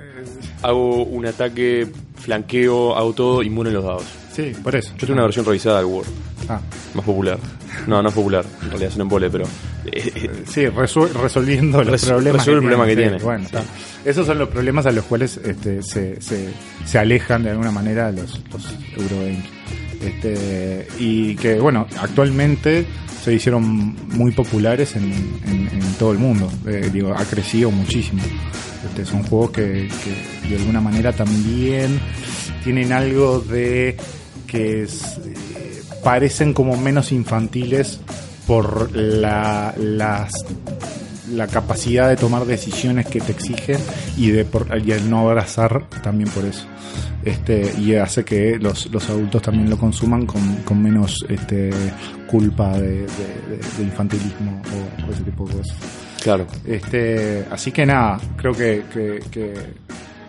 hago un ataque, flanqueo, hago todo y mueren los dados. sí, por eso. Yo tengo una versión revisada del War, Ah. más popular. No, no es popular, en realidad es un embole, pero. eh, eh, Sí, resolviendo los Resu- problemas. resuelve el problema que sí, tiene. Bueno, está. Esos son los problemas a los cuales este, se, se, se alejan de alguna manera los, los Eurogames. Este, y que, bueno, actualmente se hicieron muy populares en, en- todo el mundo. Eh, digo, ha crecido muchísimo. Este, son juegos que, de alguna manera también tienen algo de que eh, parecen como menos infantiles por la, las la capacidad de tomar decisiones que te exigen y de por, y el no abrazar también por eso este y hace que los, los adultos también lo consuman con, con menos este culpa de, de- de- de infantilismo o, o ese tipo de cosas claro. este así que nada creo que, que, que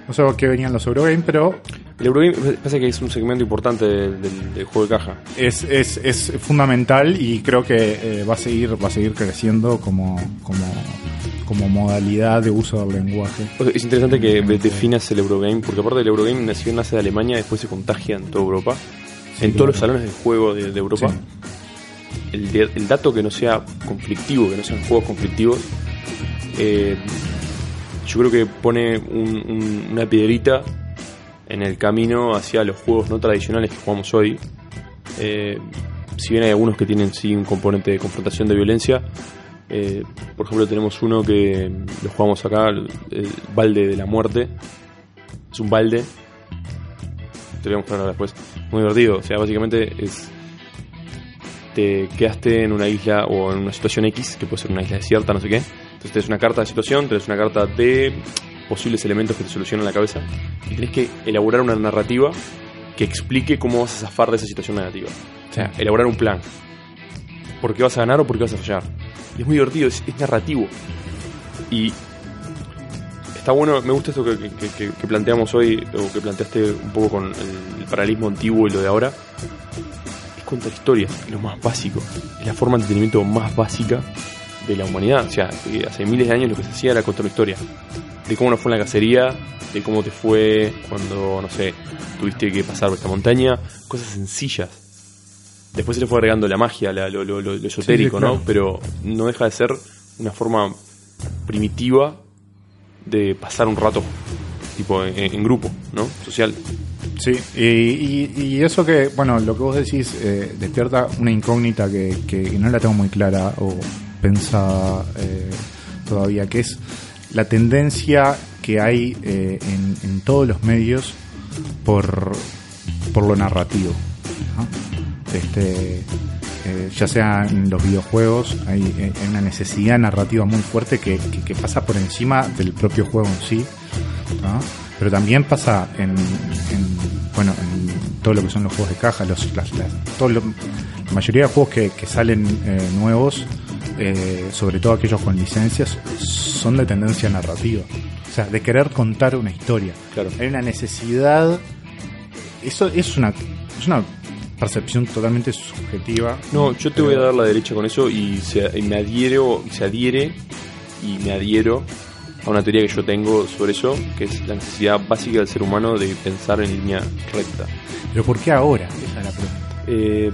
no sé qué venían los Eurogame pero El Eurogame pasa que es un segmento importante del, del- del juego de caja. es, es, es fundamental y creo que eh, va a seguir va a seguir creciendo como, como, como modalidad de uso del lenguaje. O sea, Es interesante que de- definas el Eurogame, porque aparte del Eurogame nació nace de Alemania, después se contagia en toda Europa. en claro. todos los salones de juego de, de Europa. Sí. El, dato que no sea conflictivo, que no sean juegos conflictivos, eh, yo creo que pone un- un- una piedrita en el camino hacia los juegos no tradicionales que jugamos hoy. Eh, si bien hay algunos que tienen sí un componente de confrontación de violencia, eh, por ejemplo tenemos uno que lo jugamos acá, el, el balde de la muerte. Es un balde te lo voy a mostrar después. Muy divertido. O sea, básicamente es. Te quedaste en una isla o en una situación X, que puede ser una isla desierta, no sé qué. Entonces tenés una carta de situación, tenés una carta de posibles elementos que te solucionan la cabeza. Y tenés que elaborar una narrativa que explique cómo vas a zafar de esa situación negativa. O sea, elaborar un plan. ¿Por qué vas a ganar o por qué vas a fallar? Y es muy divertido, es, es narrativo. Y está bueno, me gusta esto que, que- que- que planteamos hoy, o que planteaste un poco con el, el paralelismo antiguo y lo de ahora. Es contar historias, es lo más básico. Es la forma de entretenimiento más básica de la humanidad. O sea, hace miles de años lo que se hacía era contar una historia. De cómo nos fue en la cacería, de cómo te fue cuando, no sé, tuviste que pasar por esta montaña. Cosas sencillas. Después se le fue agregando la magia, la- lo, lo- lo- lo esotérico, claro. ¿no? Pero no deja de ser una forma primitiva de pasar un rato, tipo en, en grupo, ¿no? Social. Sí, y, y- y eso que, bueno, lo que vos decís eh, despierta una incógnita que, que no la tengo muy clara o pensada eh, todavía, que es la tendencia que hay eh, en, en todos los medios por, por lo narrativo. Este, eh, ya sea en los videojuegos, hay, eh, una necesidad narrativa muy fuerte que, que- pasa por encima del propio juego en sí. Pero también pasa en, en, bueno, en todo lo que son los juegos de caja, los, las, la mayoría de juegos que, que salen eh, nuevos, eh, sobre todo aquellos con licencias, son de tendencia narrativa. O sea, de querer contar una historia. Claro. Hay una necesidad. Eso es una, es una percepción totalmente subjetiva. No, yo te Pero- voy a dar la derecha con eso y, se, y me adhiero, se adhiere y me adhiero a una teoría que yo tengo sobre eso, que es la necesidad básica del ser humano de pensar en línea recta. Pero ¿por qué ahora? Esa es la pregunta. Eh,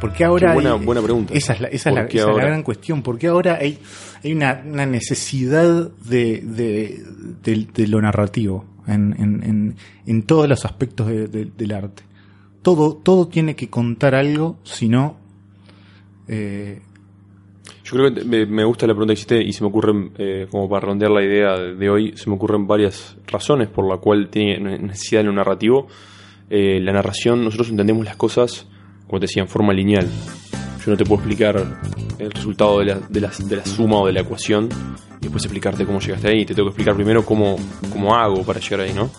¿Por qué ahora buena- hay- buena pregunta. Esa es la, esa es ¿Por la- esa es la gran cuestión. ¿Por qué ahora hay, hay una, una necesidad de, de, de- de lo narrativo en, en, en, en todos los aspectos de- de- del arte? Todo, todo tiene que contar algo, si no... eh, Yo creo que me, gusta la pregunta que hiciste y se me ocurren, eh, como para redondear la idea de, de hoy, se me ocurren varias razones por la cual tiene necesidad de lo narrativo. Eh, la narración, nosotros entendemos las cosas, como te decía, en forma lineal. Yo no te puedo explicar el resultado de la, de la, de la suma o de la ecuación y después explicarte cómo llegaste ahí. Te tengo que explicar primero cómo, cómo hago para llegar ahí, ¿no?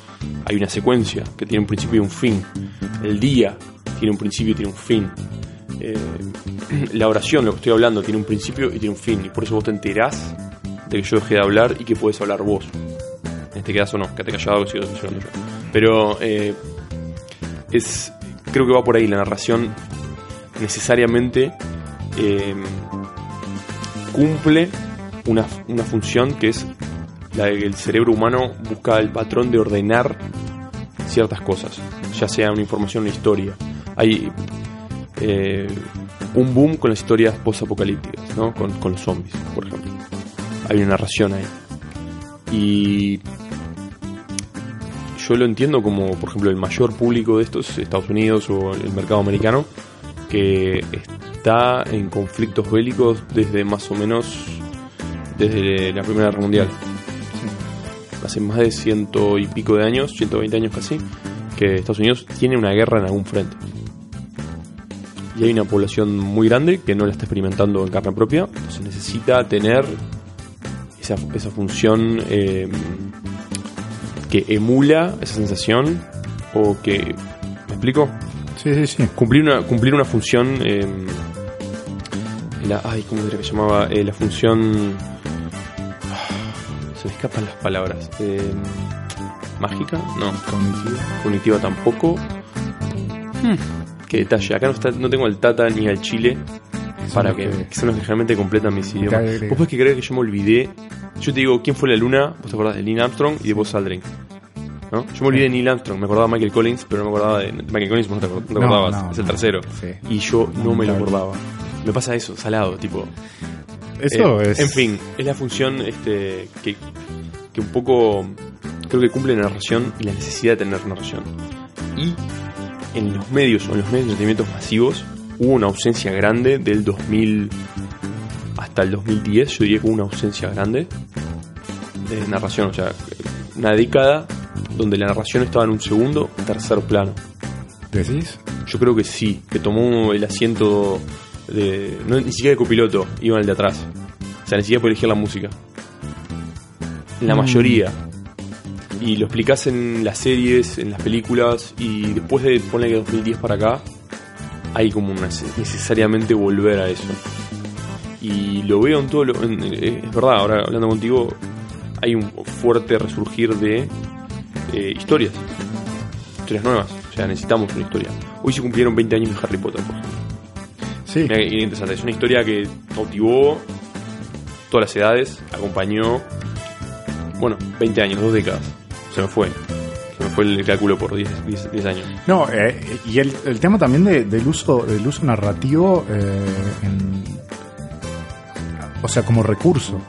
Hay una secuencia que tiene un principio y un fin. El día tiene un principio y tiene un fin. Eh, la oración, lo que estoy hablando, tiene un principio y tiene un fin. Y por eso vos te enterás de que yo dejé de hablar y que puedes hablar vos. En este caso no, quédate callado que sigo yo. Pero eh, es, creo que va por ahí la narración necesariamente eh, cumple una, una función que es la de que el cerebro humano busca el patrón de ordenar ciertas cosas, ya sea una información una historia. Hay eh, un boom con las historias post-apocalípticas, ¿no? con, con los zombies, por ejemplo. Hay una narración ahí. Y yo lo entiendo como, por ejemplo, el mayor público de estos, Estados Unidos o el mercado americano, que está en conflictos bélicos desde más o menos desde la Primera Guerra Mundial. Hace más de ciento y pico de años, 120 años casi, que Estados Unidos tiene una guerra en algún frente. Y hay una población muy grande que no la está experimentando en carne propia, entonces necesita tener esa, esa función eh, que emula esa sensación o que... ¿Me explico? sí, sí, sí. cumplir una cumplir una función eh, la ay cómo era que se llamaba Eh, la función ah, se me escapan las palabras Eh, mágica no. Cognitivo. cognitiva tampoco. Hmm, qué detalle. Acá no está no tengo al tata ni al chile para que, que- son los que realmente completan mis idiomas vos podés que creer que yo me olvidé yo te digo quién fue la luna vos te acordás de Neil Armstrong y de Buzz Aldrin ¿no? Yo me olvidé de Neil Armstrong, me acordaba de Michael Collins, pero no me acordaba de Michael Collins, vos no te, no No, acordabas, no, es el tercero. Sí. Y yo no me lo acordaba. Me pasa eso, salado, tipo. Eso eh, es... En fin, es la función este, que, que un poco creo que cumple la narración y la necesidad de tener narración. Y en los medios o en los medios de entretenimiento masivos hubo una ausencia grande del 2000 hasta el 2010, yo diría que hubo una ausencia grande de narración, o sea, una década donde la narración estaba en un segundo, tercer plano. ¿Decís? Yo creo que sí, que tomó el asiento de. No, ni siquiera de copiloto, iba en el de atrás. O sea, ni siquiera por elegir la música. La Mm. mayoría. Y lo explicás en las series, en las películas, y después de poner que 2010 para acá, hay como una, necesariamente volver a eso. Y lo veo en todo lo. en- eh, es verdad, ahora hablando contigo, hay un fuerte resurgir de eh, historias. Historias nuevas. O sea, necesitamos una historia. Hoy se cumplieron 20 años de Harry Potter, por ejemplo. Sí. Mira interesante. Es una historia que cautivó todas las edades, acompañó. Bueno, 20 años, dos décadas. Se me fue. Se me fue el cálculo por 10, 10 10 años. No, eh, y el, el tema también de- del uso del uso narrativo eh, en- o sea, como recurso.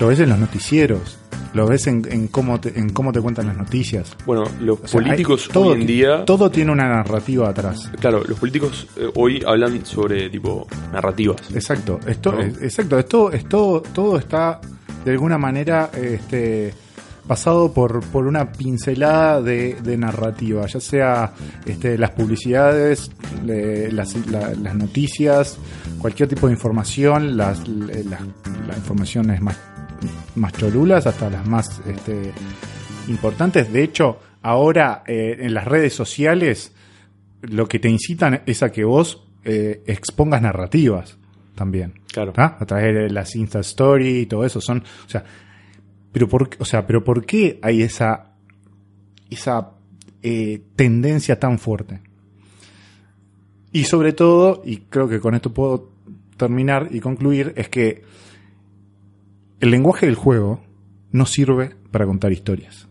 Lo ves en los noticieros, lo ves en, en cómo te, en cómo te cuentan las noticias. Bueno, los O sea, políticos todo hoy en día. todo tiene una narrativa atrás. Claro, los políticos eh, hoy hablan sobre tipo narrativas. Exacto, esto, ¿No? es- exacto, esto, esto, todo está de alguna manera este, pasado por, por una pincelada de, de narrativa, ya sea este, las publicidades, le- las, la- las noticias, cualquier tipo de información, las, las, las informaciones más, más cholulas hasta las más este, importantes. De hecho, ahora eh, en las redes sociales lo que te incitan es a que vos eh, expongas narrativas también. Claro. ¿tá? A través de las Insta Story y todo eso. Son, o sea, pero por, o sea, pero ¿por qué hay esa, esa eh, tendencia tan fuerte? Y sobre todo, y creo que con esto puedo terminar y concluir, es que el lenguaje del juego no sirve para contar historias.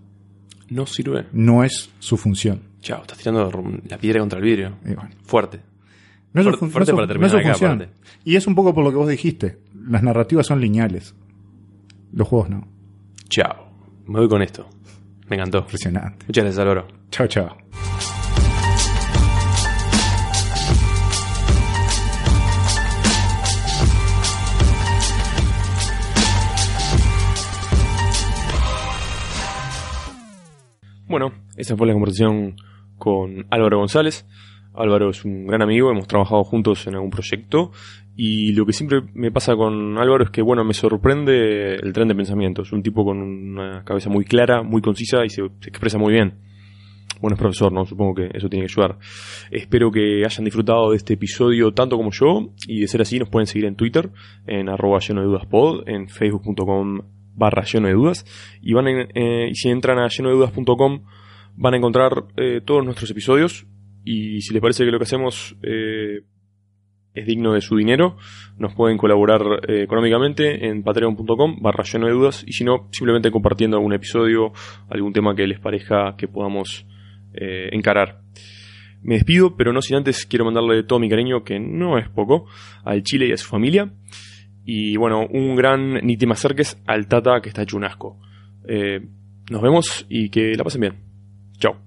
No sirve. No es su función. Chao, estás tirando la piedra contra el vidrio. Bueno, Fuerte. no es Fuerte- no para no terminar su acá, función. Y es un poco por lo que vos dijiste. Las narrativas son lineales. Los juegos no. Chao. Me voy con esto. Me encantó. Impresionante. Muchas gracias, Álvaro. Chao, chao. Bueno, esa fue la conversación con Álvaro González. Álvaro es un gran amigo, hemos trabajado juntos en algún proyecto y lo que siempre me pasa con Álvaro es que, bueno, me sorprende el tren de pensamiento. Es un tipo con una cabeza muy clara, muy concisa y se, expresa muy bien. Bueno, es profesor, ¿no? Supongo que eso tiene que ayudar. Espero que hayan disfrutado de este episodio tanto como yo y de ser así nos pueden seguir en Twitter, en arroba lleno de dudas en facebook.com barra lleno de dudas y van en- eh, si entran a lleno de dudas.com van a encontrar eh, todos nuestros episodios y si les parece que lo que hacemos eh, es digno de su dinero, nos pueden colaborar eh, económicamente en patreon.com barra lleno de dudas y si no, simplemente compartiendo algún episodio, algún tema que les parezca que podamos eh, encarar. Me despido, pero no sin antes quiero mandarle todo mi cariño, que no es poco, al Chile y a su familia. Y bueno, un gran ni te me acerques al Tata que está hecho un asco. Eh, nos vemos y que la pasen bien. Chao.